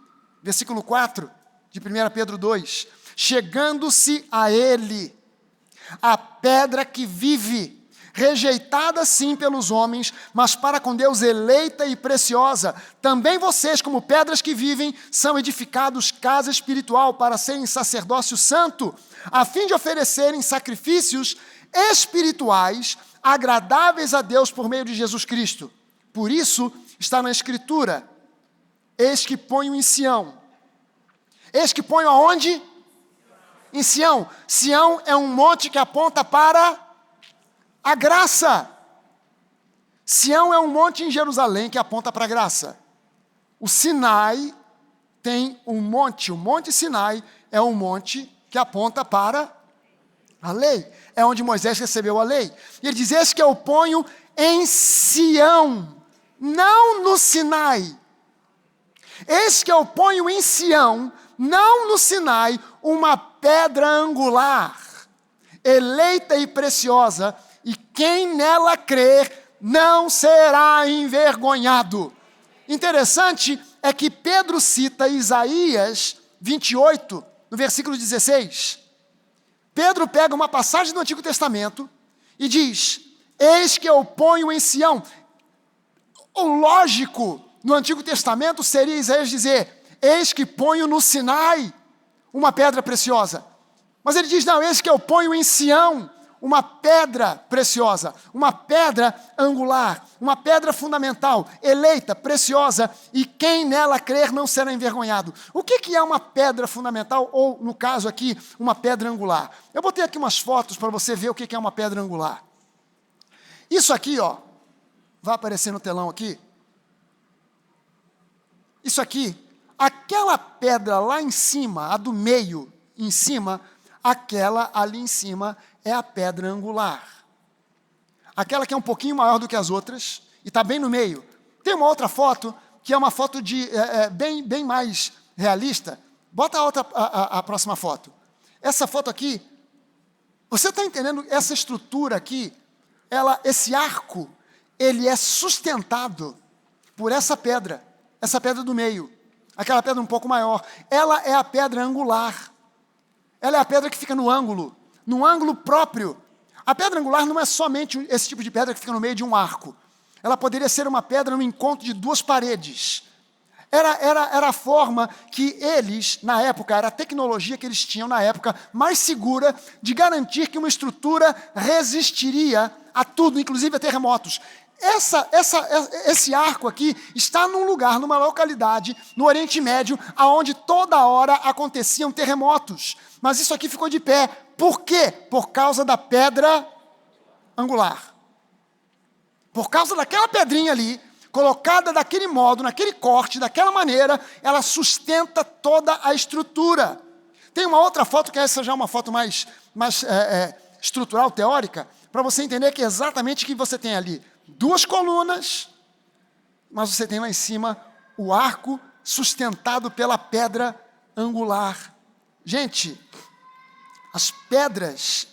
versículo 4 de 1 Pedro 2: chegando-se a Ele, a pedra que vive, rejeitada sim pelos homens, mas para com Deus eleita e preciosa. Também vocês, como pedras que vivem, são edificados casa espiritual para serem sacerdócio santo, a fim de oferecerem sacrifícios espirituais agradáveis a Deus por meio de Jesus Cristo. Por isso está na Escritura: Eis que ponho em Sião Eis que ponho aonde? Em Sião. Sião é um monte que aponta para a graça. Sião é um monte em Jerusalém que aponta para a graça. O Sinai tem um monte, o Monte Sinai é um monte que aponta para a lei. É onde Moisés recebeu a lei. E ele diz: Esse que eu ponho em Sião, não no Sinai. Esse que eu ponho em Sião, não no Sinai, uma pedra angular, eleita e preciosa, e quem nela crer não será envergonhado. Interessante é que Pedro cita Isaías 28, no versículo 16. Pedro pega uma passagem do Antigo Testamento e diz: Eis que eu ponho em Sião. O lógico no Antigo Testamento seria Isaías dizer: Eis que ponho no Sinai uma pedra preciosa. Mas ele diz: Não, eis que eu ponho em Sião uma pedra preciosa, uma pedra angular, uma pedra fundamental, eleita, preciosa, e quem nela crer não será envergonhado. O que, é uma pedra fundamental, ou no caso aqui, uma pedra angular? Eu botei aqui umas fotos para você ver o que é uma pedra angular. Isso aqui, ó, vai aparecer no telão aqui. Isso aqui, aquela pedra lá em cima, a do meio, em cima, aquela ali em cima é a pedra angular. Aquela que é um pouquinho maior do que as outras e está bem no meio. Tem uma outra foto que é uma foto de é, é, bem, bem mais realista. Bota a outra, a, a, a próxima foto. Essa foto aqui, você está entendendo? Essa estrutura aqui, ela, esse arco, ele é sustentado por essa pedra, essa pedra do meio, aquela pedra um pouco maior. Ela é a pedra angular. Ela é a pedra que fica no ângulo num ângulo próprio. A pedra angular não é somente esse tipo de pedra que fica no meio de um arco. Ela poderia ser uma pedra no encontro de duas paredes. Era, era, era a forma que eles, na época, era a tecnologia que eles tinham na época, mais segura de garantir que uma estrutura resistiria a tudo, inclusive a terremotos. Essa, essa, esse arco aqui está num lugar, numa localidade, no Oriente Médio, aonde toda hora aconteciam terremotos. Mas isso aqui ficou de pé. Por quê? Por causa da pedra angular. Por causa daquela pedrinha ali, colocada daquele modo, naquele corte, daquela maneira, ela sustenta toda a estrutura. Tem uma outra foto, que essa já é uma foto mais, mais é, é, estrutural, teórica, para você entender que é exatamente o que você tem ali duas colunas, mas você tem lá em cima o arco sustentado pela pedra angular. Gente, as pedras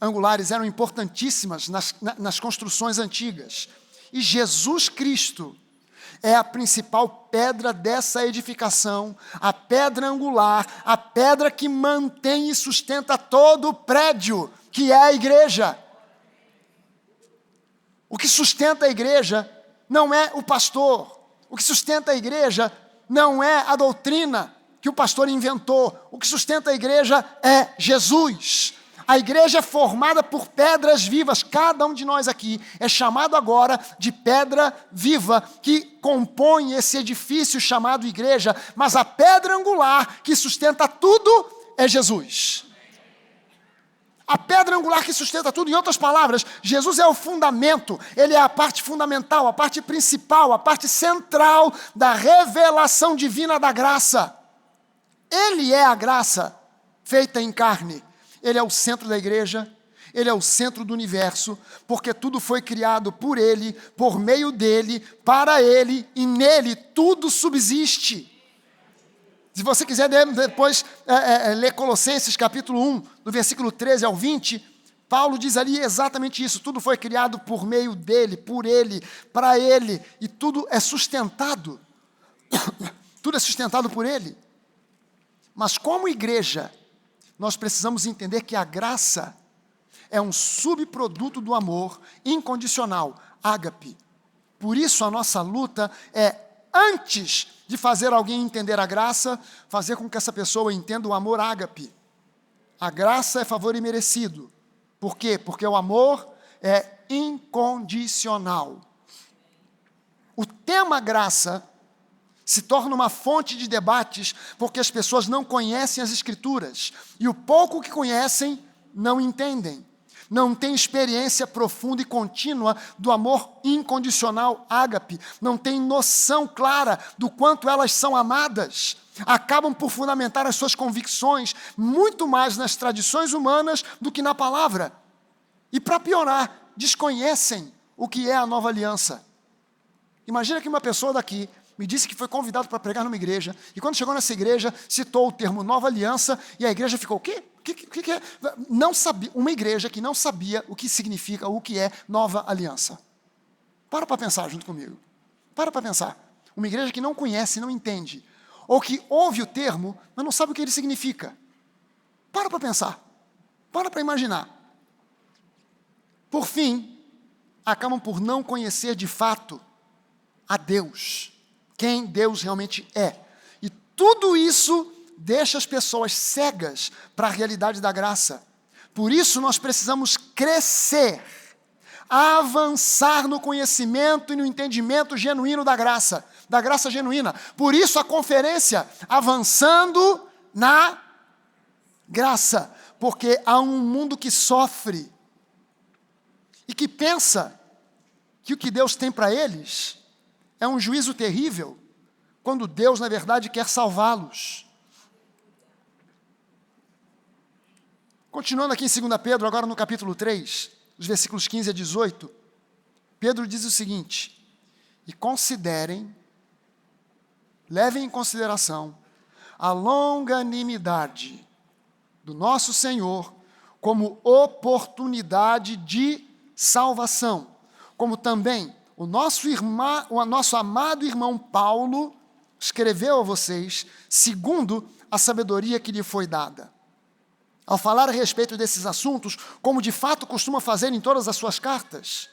angulares eram importantíssimas nas, nas construções antigas. E Jesus Cristo é a principal pedra dessa edificação, a pedra angular, a pedra que mantém e sustenta todo o prédio, que é a igreja. O que sustenta a igreja não é o pastor. O que sustenta a igreja não é a doutrina que o pastor inventou. O que sustenta a igreja é Jesus. A igreja é formada por pedras vivas. Cada um de nós aqui é chamado agora de pedra viva que compõe esse edifício chamado igreja, mas a pedra angular que sustenta tudo é Jesus. A pedra angular que sustenta tudo, em outras palavras, Jesus é o fundamento, ele é a parte fundamental, a parte principal, a parte central da revelação divina da graça. Ele é a graça feita em carne. Ele é o centro da igreja, ele é o centro do universo, porque tudo foi criado por ele, por meio dele, para ele e nele tudo subsiste. Se você quiser depois é, é, é, ler Colossenses capítulo 1, do versículo 13 ao 20, Paulo diz ali exatamente isso: tudo foi criado por meio dele, por ele, para ele, e tudo é sustentado. tudo é sustentado por ele. Mas como igreja, nós precisamos entender que a graça é um subproduto do amor incondicional, ágape. Por isso a nossa luta é antes de fazer alguém entender a graça, fazer com que essa pessoa entenda o amor ágape. A graça é favor imerecido. Por quê? Porque o amor é incondicional. O tema graça se torna uma fonte de debates porque as pessoas não conhecem as Escrituras e o pouco que conhecem não entendem. Não têm experiência profunda e contínua do amor incondicional ágape, não têm noção clara do quanto elas são amadas. Acabam por fundamentar as suas convicções muito mais nas tradições humanas do que na palavra. E para piorar, desconhecem o que é a nova aliança. Imagina que uma pessoa daqui me disse que foi convidado para pregar numa igreja, e quando chegou nessa igreja, citou o termo nova aliança, e a igreja ficou, o quê? O que, que, que é? Não sabia, uma igreja que não sabia o que significa, o que é nova aliança. Para para pensar junto comigo. Para para pensar. Uma igreja que não conhece, não entende, ou que ouve o termo, mas não sabe o que ele significa. Para para pensar. Para para imaginar. Por fim, acabam por não conhecer de fato a Deus quem Deus realmente é. E tudo isso deixa as pessoas cegas para a realidade da graça. Por isso nós precisamos crescer, avançar no conhecimento e no entendimento genuíno da graça, da graça genuína. Por isso a conferência avançando na graça, porque há um mundo que sofre e que pensa que o que Deus tem para eles é um juízo terrível, quando Deus, na verdade, quer salvá-los. Continuando aqui em 2 Pedro, agora no capítulo 3, os versículos 15 a 18, Pedro diz o seguinte: E considerem, levem em consideração a longanimidade do nosso Senhor como oportunidade de salvação, como também o nosso, o nosso amado irmão Paulo escreveu a vocês segundo a sabedoria que lhe foi dada. Ao falar a respeito desses assuntos, como de fato costuma fazer em todas as suas cartas,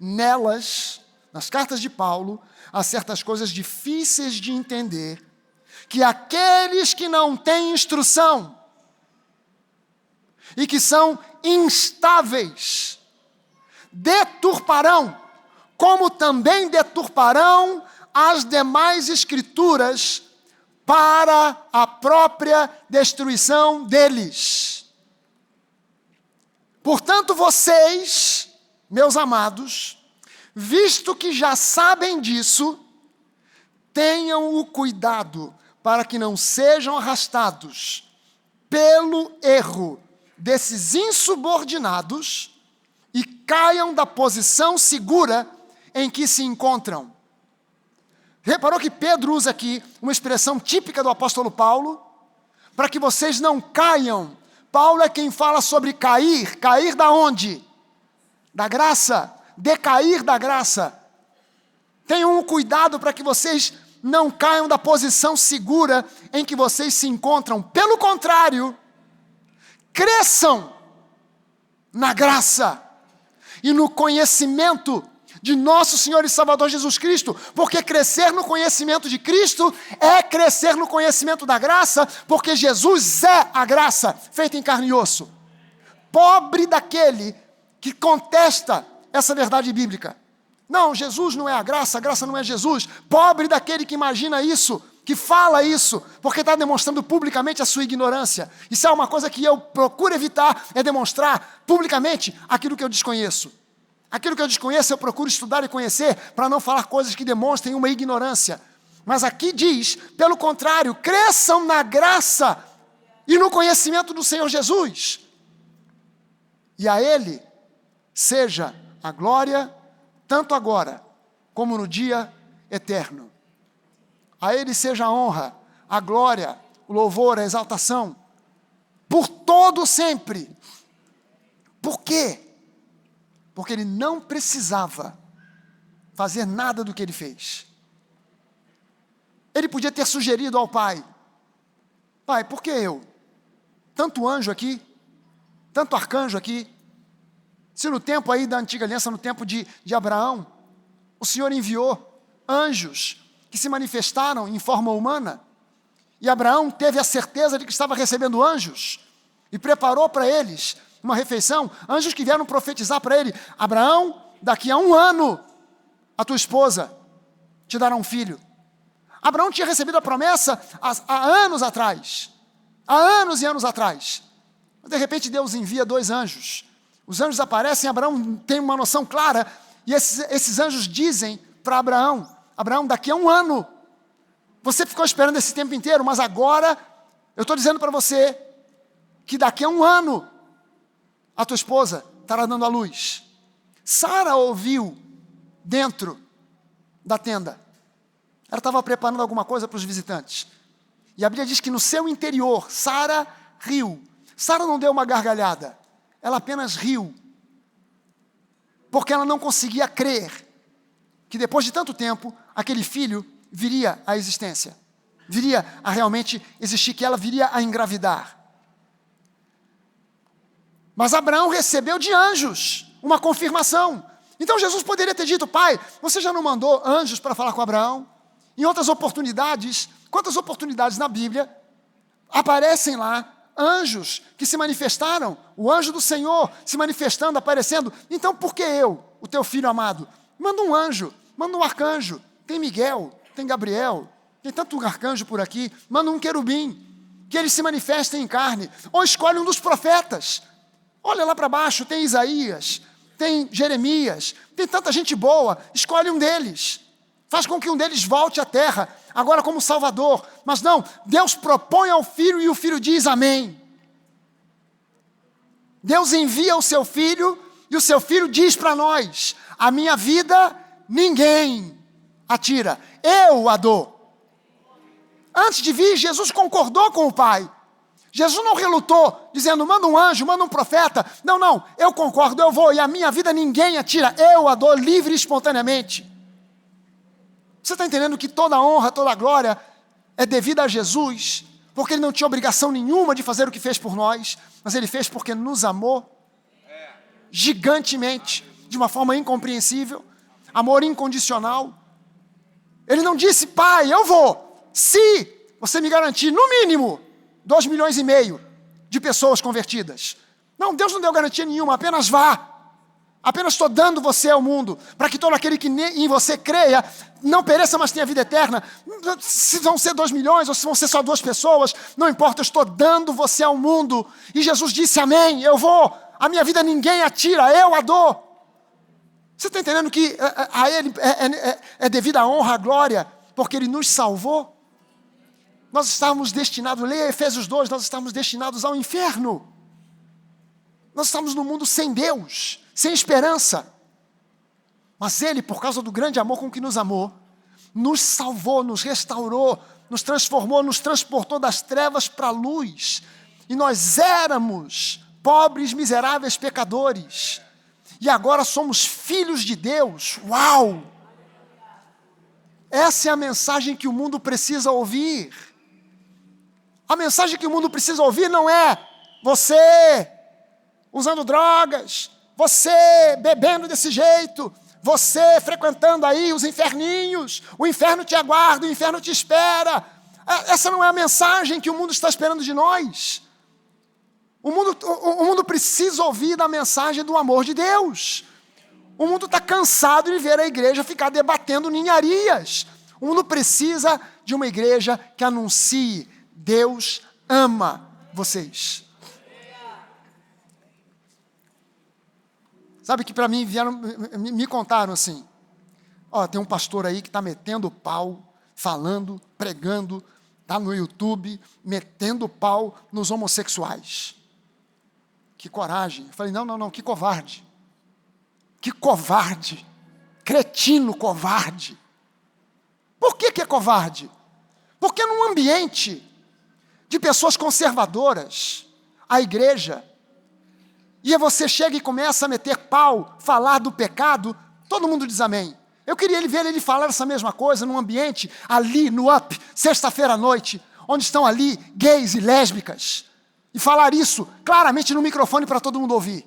nelas, nas cartas de Paulo, há certas coisas difíceis de entender, que aqueles que não têm instrução e que são instáveis deturparão como também deturparão as demais escrituras para a própria destruição deles. Portanto, vocês, meus amados, visto que já sabem disso, tenham o cuidado para que não sejam arrastados pelo erro desses insubordinados e caiam da posição segura em que se encontram. Reparou que Pedro usa aqui uma expressão típica do apóstolo Paulo, para que vocês não caiam. Paulo é quem fala sobre cair, cair da onde? Da graça, decair da graça. Tenham um cuidado para que vocês não caiam da posição segura em que vocês se encontram. Pelo contrário, cresçam na graça e no conhecimento de nosso Senhor e Salvador Jesus Cristo, porque crescer no conhecimento de Cristo é crescer no conhecimento da graça, porque Jesus é a graça feita em carne e osso. Pobre daquele que contesta essa verdade bíblica. Não, Jesus não é a graça, a graça não é Jesus. Pobre daquele que imagina isso, que fala isso, porque está demonstrando publicamente a sua ignorância. Isso é uma coisa que eu procuro evitar, é demonstrar publicamente aquilo que eu desconheço. Aquilo que eu desconheço, eu procuro estudar e conhecer para não falar coisas que demonstrem uma ignorância. Mas aqui diz, pelo contrário, cresçam na graça e no conhecimento do Senhor Jesus. E a Ele seja a glória, tanto agora como no dia eterno. A Ele seja a honra, a glória, o louvor, a exaltação, por todo sempre. Por quê? Porque ele não precisava fazer nada do que ele fez. Ele podia ter sugerido ao pai: Pai, por que eu? Tanto anjo aqui, tanto arcanjo aqui. Se no tempo aí da antiga aliança, no tempo de, de Abraão, o Senhor enviou anjos que se manifestaram em forma humana, e Abraão teve a certeza de que estava recebendo anjos, e preparou para eles uma refeição, anjos que vieram profetizar para ele: Abraão, daqui a um ano, a tua esposa te dará um filho. Abraão tinha recebido a promessa há, há anos atrás. Há anos e anos atrás. De repente Deus envia dois anjos. Os anjos aparecem, Abraão tem uma noção clara, e esses, esses anjos dizem para Abraão: Abraão, daqui a um ano, você ficou esperando esse tempo inteiro, mas agora eu estou dizendo para você que daqui a um ano a tua esposa estará dando a luz. Sara ouviu dentro da tenda. Ela estava preparando alguma coisa para os visitantes. E a Bíblia diz que no seu interior, Sara riu. Sara não deu uma gargalhada, ela apenas riu. Porque ela não conseguia crer que depois de tanto tempo, aquele filho viria à existência. Viria a realmente existir, que ela viria a engravidar. Mas Abraão recebeu de anjos uma confirmação. Então Jesus poderia ter dito: Pai, você já não mandou anjos para falar com Abraão? Em outras oportunidades, quantas oportunidades na Bíblia aparecem lá anjos que se manifestaram, o anjo do Senhor se manifestando, aparecendo. Então por que eu, o teu filho amado? Manda um anjo, manda um arcanjo. Tem Miguel, tem Gabriel, tem tanto arcanjo por aqui. Manda um querubim, que eles se manifestem em carne. Ou escolhe um dos profetas. Olha lá para baixo, tem Isaías, tem Jeremias, tem tanta gente boa, escolhe um deles. Faz com que um deles volte à terra, agora como Salvador. Mas não, Deus propõe ao filho e o filho diz amém. Deus envia o seu filho e o seu filho diz para nós: a minha vida ninguém atira, eu a dou. Antes de vir, Jesus concordou com o Pai. Jesus não relutou, dizendo, manda um anjo, manda um profeta. Não, não, eu concordo, eu vou, e a minha vida ninguém atira, eu a dou livre e espontaneamente. Você está entendendo que toda a honra, toda a glória é devida a Jesus, porque ele não tinha obrigação nenhuma de fazer o que fez por nós, mas ele fez porque nos amou gigantemente, de uma forma incompreensível, amor incondicional. Ele não disse, pai, eu vou, se você me garantir, no mínimo, dois milhões e meio de pessoas convertidas. Não, Deus não deu garantia nenhuma, apenas vá. Apenas estou dando você ao mundo, para que todo aquele que em você creia não pereça, mas tenha vida eterna. Se vão ser dois milhões ou se vão ser só duas pessoas, não importa, eu estou dando você ao mundo. E Jesus disse: Amém, eu vou. A minha vida ninguém atira, eu a dou. Você está entendendo que é, é, a Ele é, é, é, é devida a honra, a glória, porque Ele nos salvou? Nós estávamos destinados, leia Efésios 2, nós estávamos destinados ao inferno. Nós estamos no mundo sem Deus, sem esperança. Mas Ele, por causa do grande amor com que nos amou, nos salvou, nos restaurou, nos transformou, nos transportou das trevas para a luz. E nós éramos pobres, miseráveis pecadores. E agora somos filhos de Deus. Uau! Essa é a mensagem que o mundo precisa ouvir. A mensagem que o mundo precisa ouvir não é você usando drogas, você bebendo desse jeito, você frequentando aí os inferninhos, o inferno te aguarda, o inferno te espera. É, essa não é a mensagem que o mundo está esperando de nós. O mundo, o, o mundo precisa ouvir da mensagem do amor de Deus. O mundo está cansado de ver a igreja ficar debatendo ninharias. O mundo precisa de uma igreja que anuncie Deus ama vocês. Sabe que para mim vieram, me contaram assim: ó, tem um pastor aí que está metendo pau, falando, pregando, está no YouTube, metendo pau nos homossexuais. Que coragem. Eu falei: não, não, não, que covarde. Que covarde. Cretino covarde. Por que, que é covarde? Porque num ambiente de pessoas conservadoras, a igreja, e você chega e começa a meter pau, falar do pecado, todo mundo diz amém. Eu queria ver ele falar essa mesma coisa num ambiente ali no UP, sexta-feira à noite, onde estão ali gays e lésbicas, e falar isso claramente no microfone para todo mundo ouvir.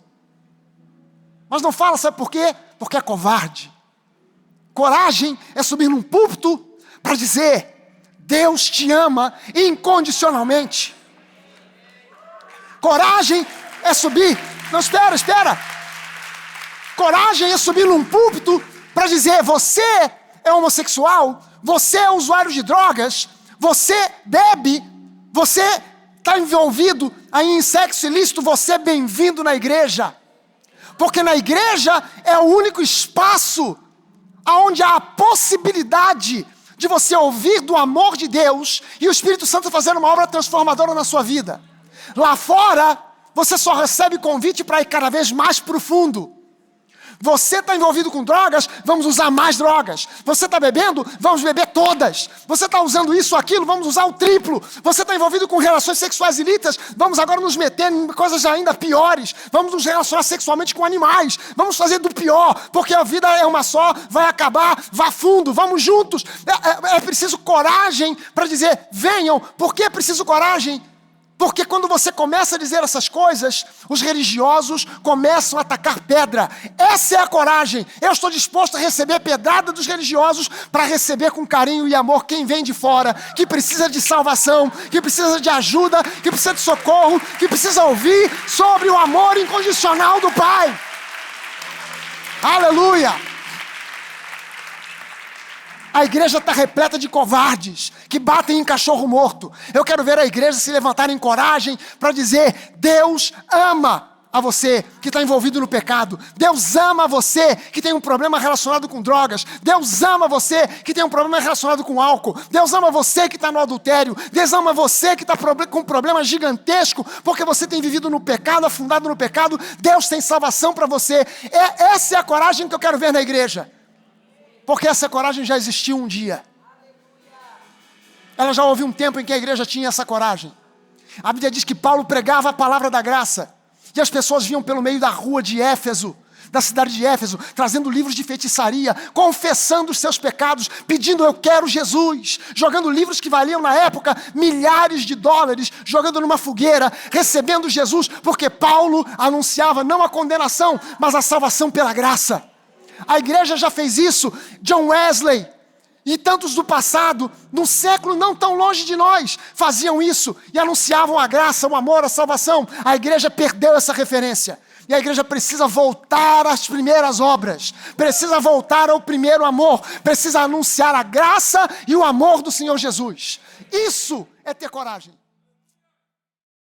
Mas não fala, sabe por quê? Porque é covarde. Coragem é subir num púlpito para dizer: Deus te ama incondicionalmente. Coragem é subir. Não, espera, espera. Coragem é subir num púlpito para dizer: você é homossexual, você é usuário de drogas, você bebe, você está envolvido aí em sexo ilícito, você é bem-vindo na igreja. Porque na igreja é o único espaço onde há a possibilidade de você ouvir do amor de Deus e o Espírito Santo fazer uma obra transformadora na sua vida. Lá fora, você só recebe convite para ir cada vez mais profundo. Você está envolvido com drogas, vamos usar mais drogas. Você está bebendo, vamos beber todas. Você está usando isso aquilo, vamos usar o triplo. Você está envolvido com relações sexuais ilícitas, vamos agora nos meter em coisas ainda piores. Vamos nos relacionar sexualmente com animais. Vamos fazer do pior, porque a vida é uma só, vai acabar, vá fundo, vamos juntos. É, é, é preciso coragem para dizer: venham. Por que é preciso coragem? Porque quando você começa a dizer essas coisas, os religiosos começam a atacar pedra. Essa é a coragem. Eu estou disposto a receber pedrada dos religiosos para receber com carinho e amor quem vem de fora, que precisa de salvação, que precisa de ajuda, que precisa de socorro, que precisa ouvir sobre o amor incondicional do Pai. Aleluia! A igreja está repleta de covardes que batem em cachorro morto. Eu quero ver a igreja se levantar em coragem para dizer: Deus ama a você que está envolvido no pecado. Deus ama você que tem um problema relacionado com drogas. Deus ama você que tem um problema relacionado com álcool. Deus ama você que está no adultério. Deus ama você que está com um problema gigantesco porque você tem vivido no pecado, afundado no pecado. Deus tem salvação para você. É, essa é a coragem que eu quero ver na igreja. Porque essa coragem já existiu um dia. Ela já houve um tempo em que a igreja tinha essa coragem. A Bíblia diz que Paulo pregava a palavra da graça. E as pessoas vinham pelo meio da rua de Éfeso, da cidade de Éfeso, trazendo livros de feitiçaria, confessando os seus pecados, pedindo eu quero Jesus, jogando livros que valiam na época milhares de dólares, jogando numa fogueira, recebendo Jesus, porque Paulo anunciava não a condenação, mas a salvação pela graça. A igreja já fez isso. John Wesley e tantos do passado, num século não tão longe de nós, faziam isso e anunciavam a graça, o amor, a salvação. A igreja perdeu essa referência. E a igreja precisa voltar às primeiras obras, precisa voltar ao primeiro amor, precisa anunciar a graça e o amor do Senhor Jesus. Isso é ter coragem.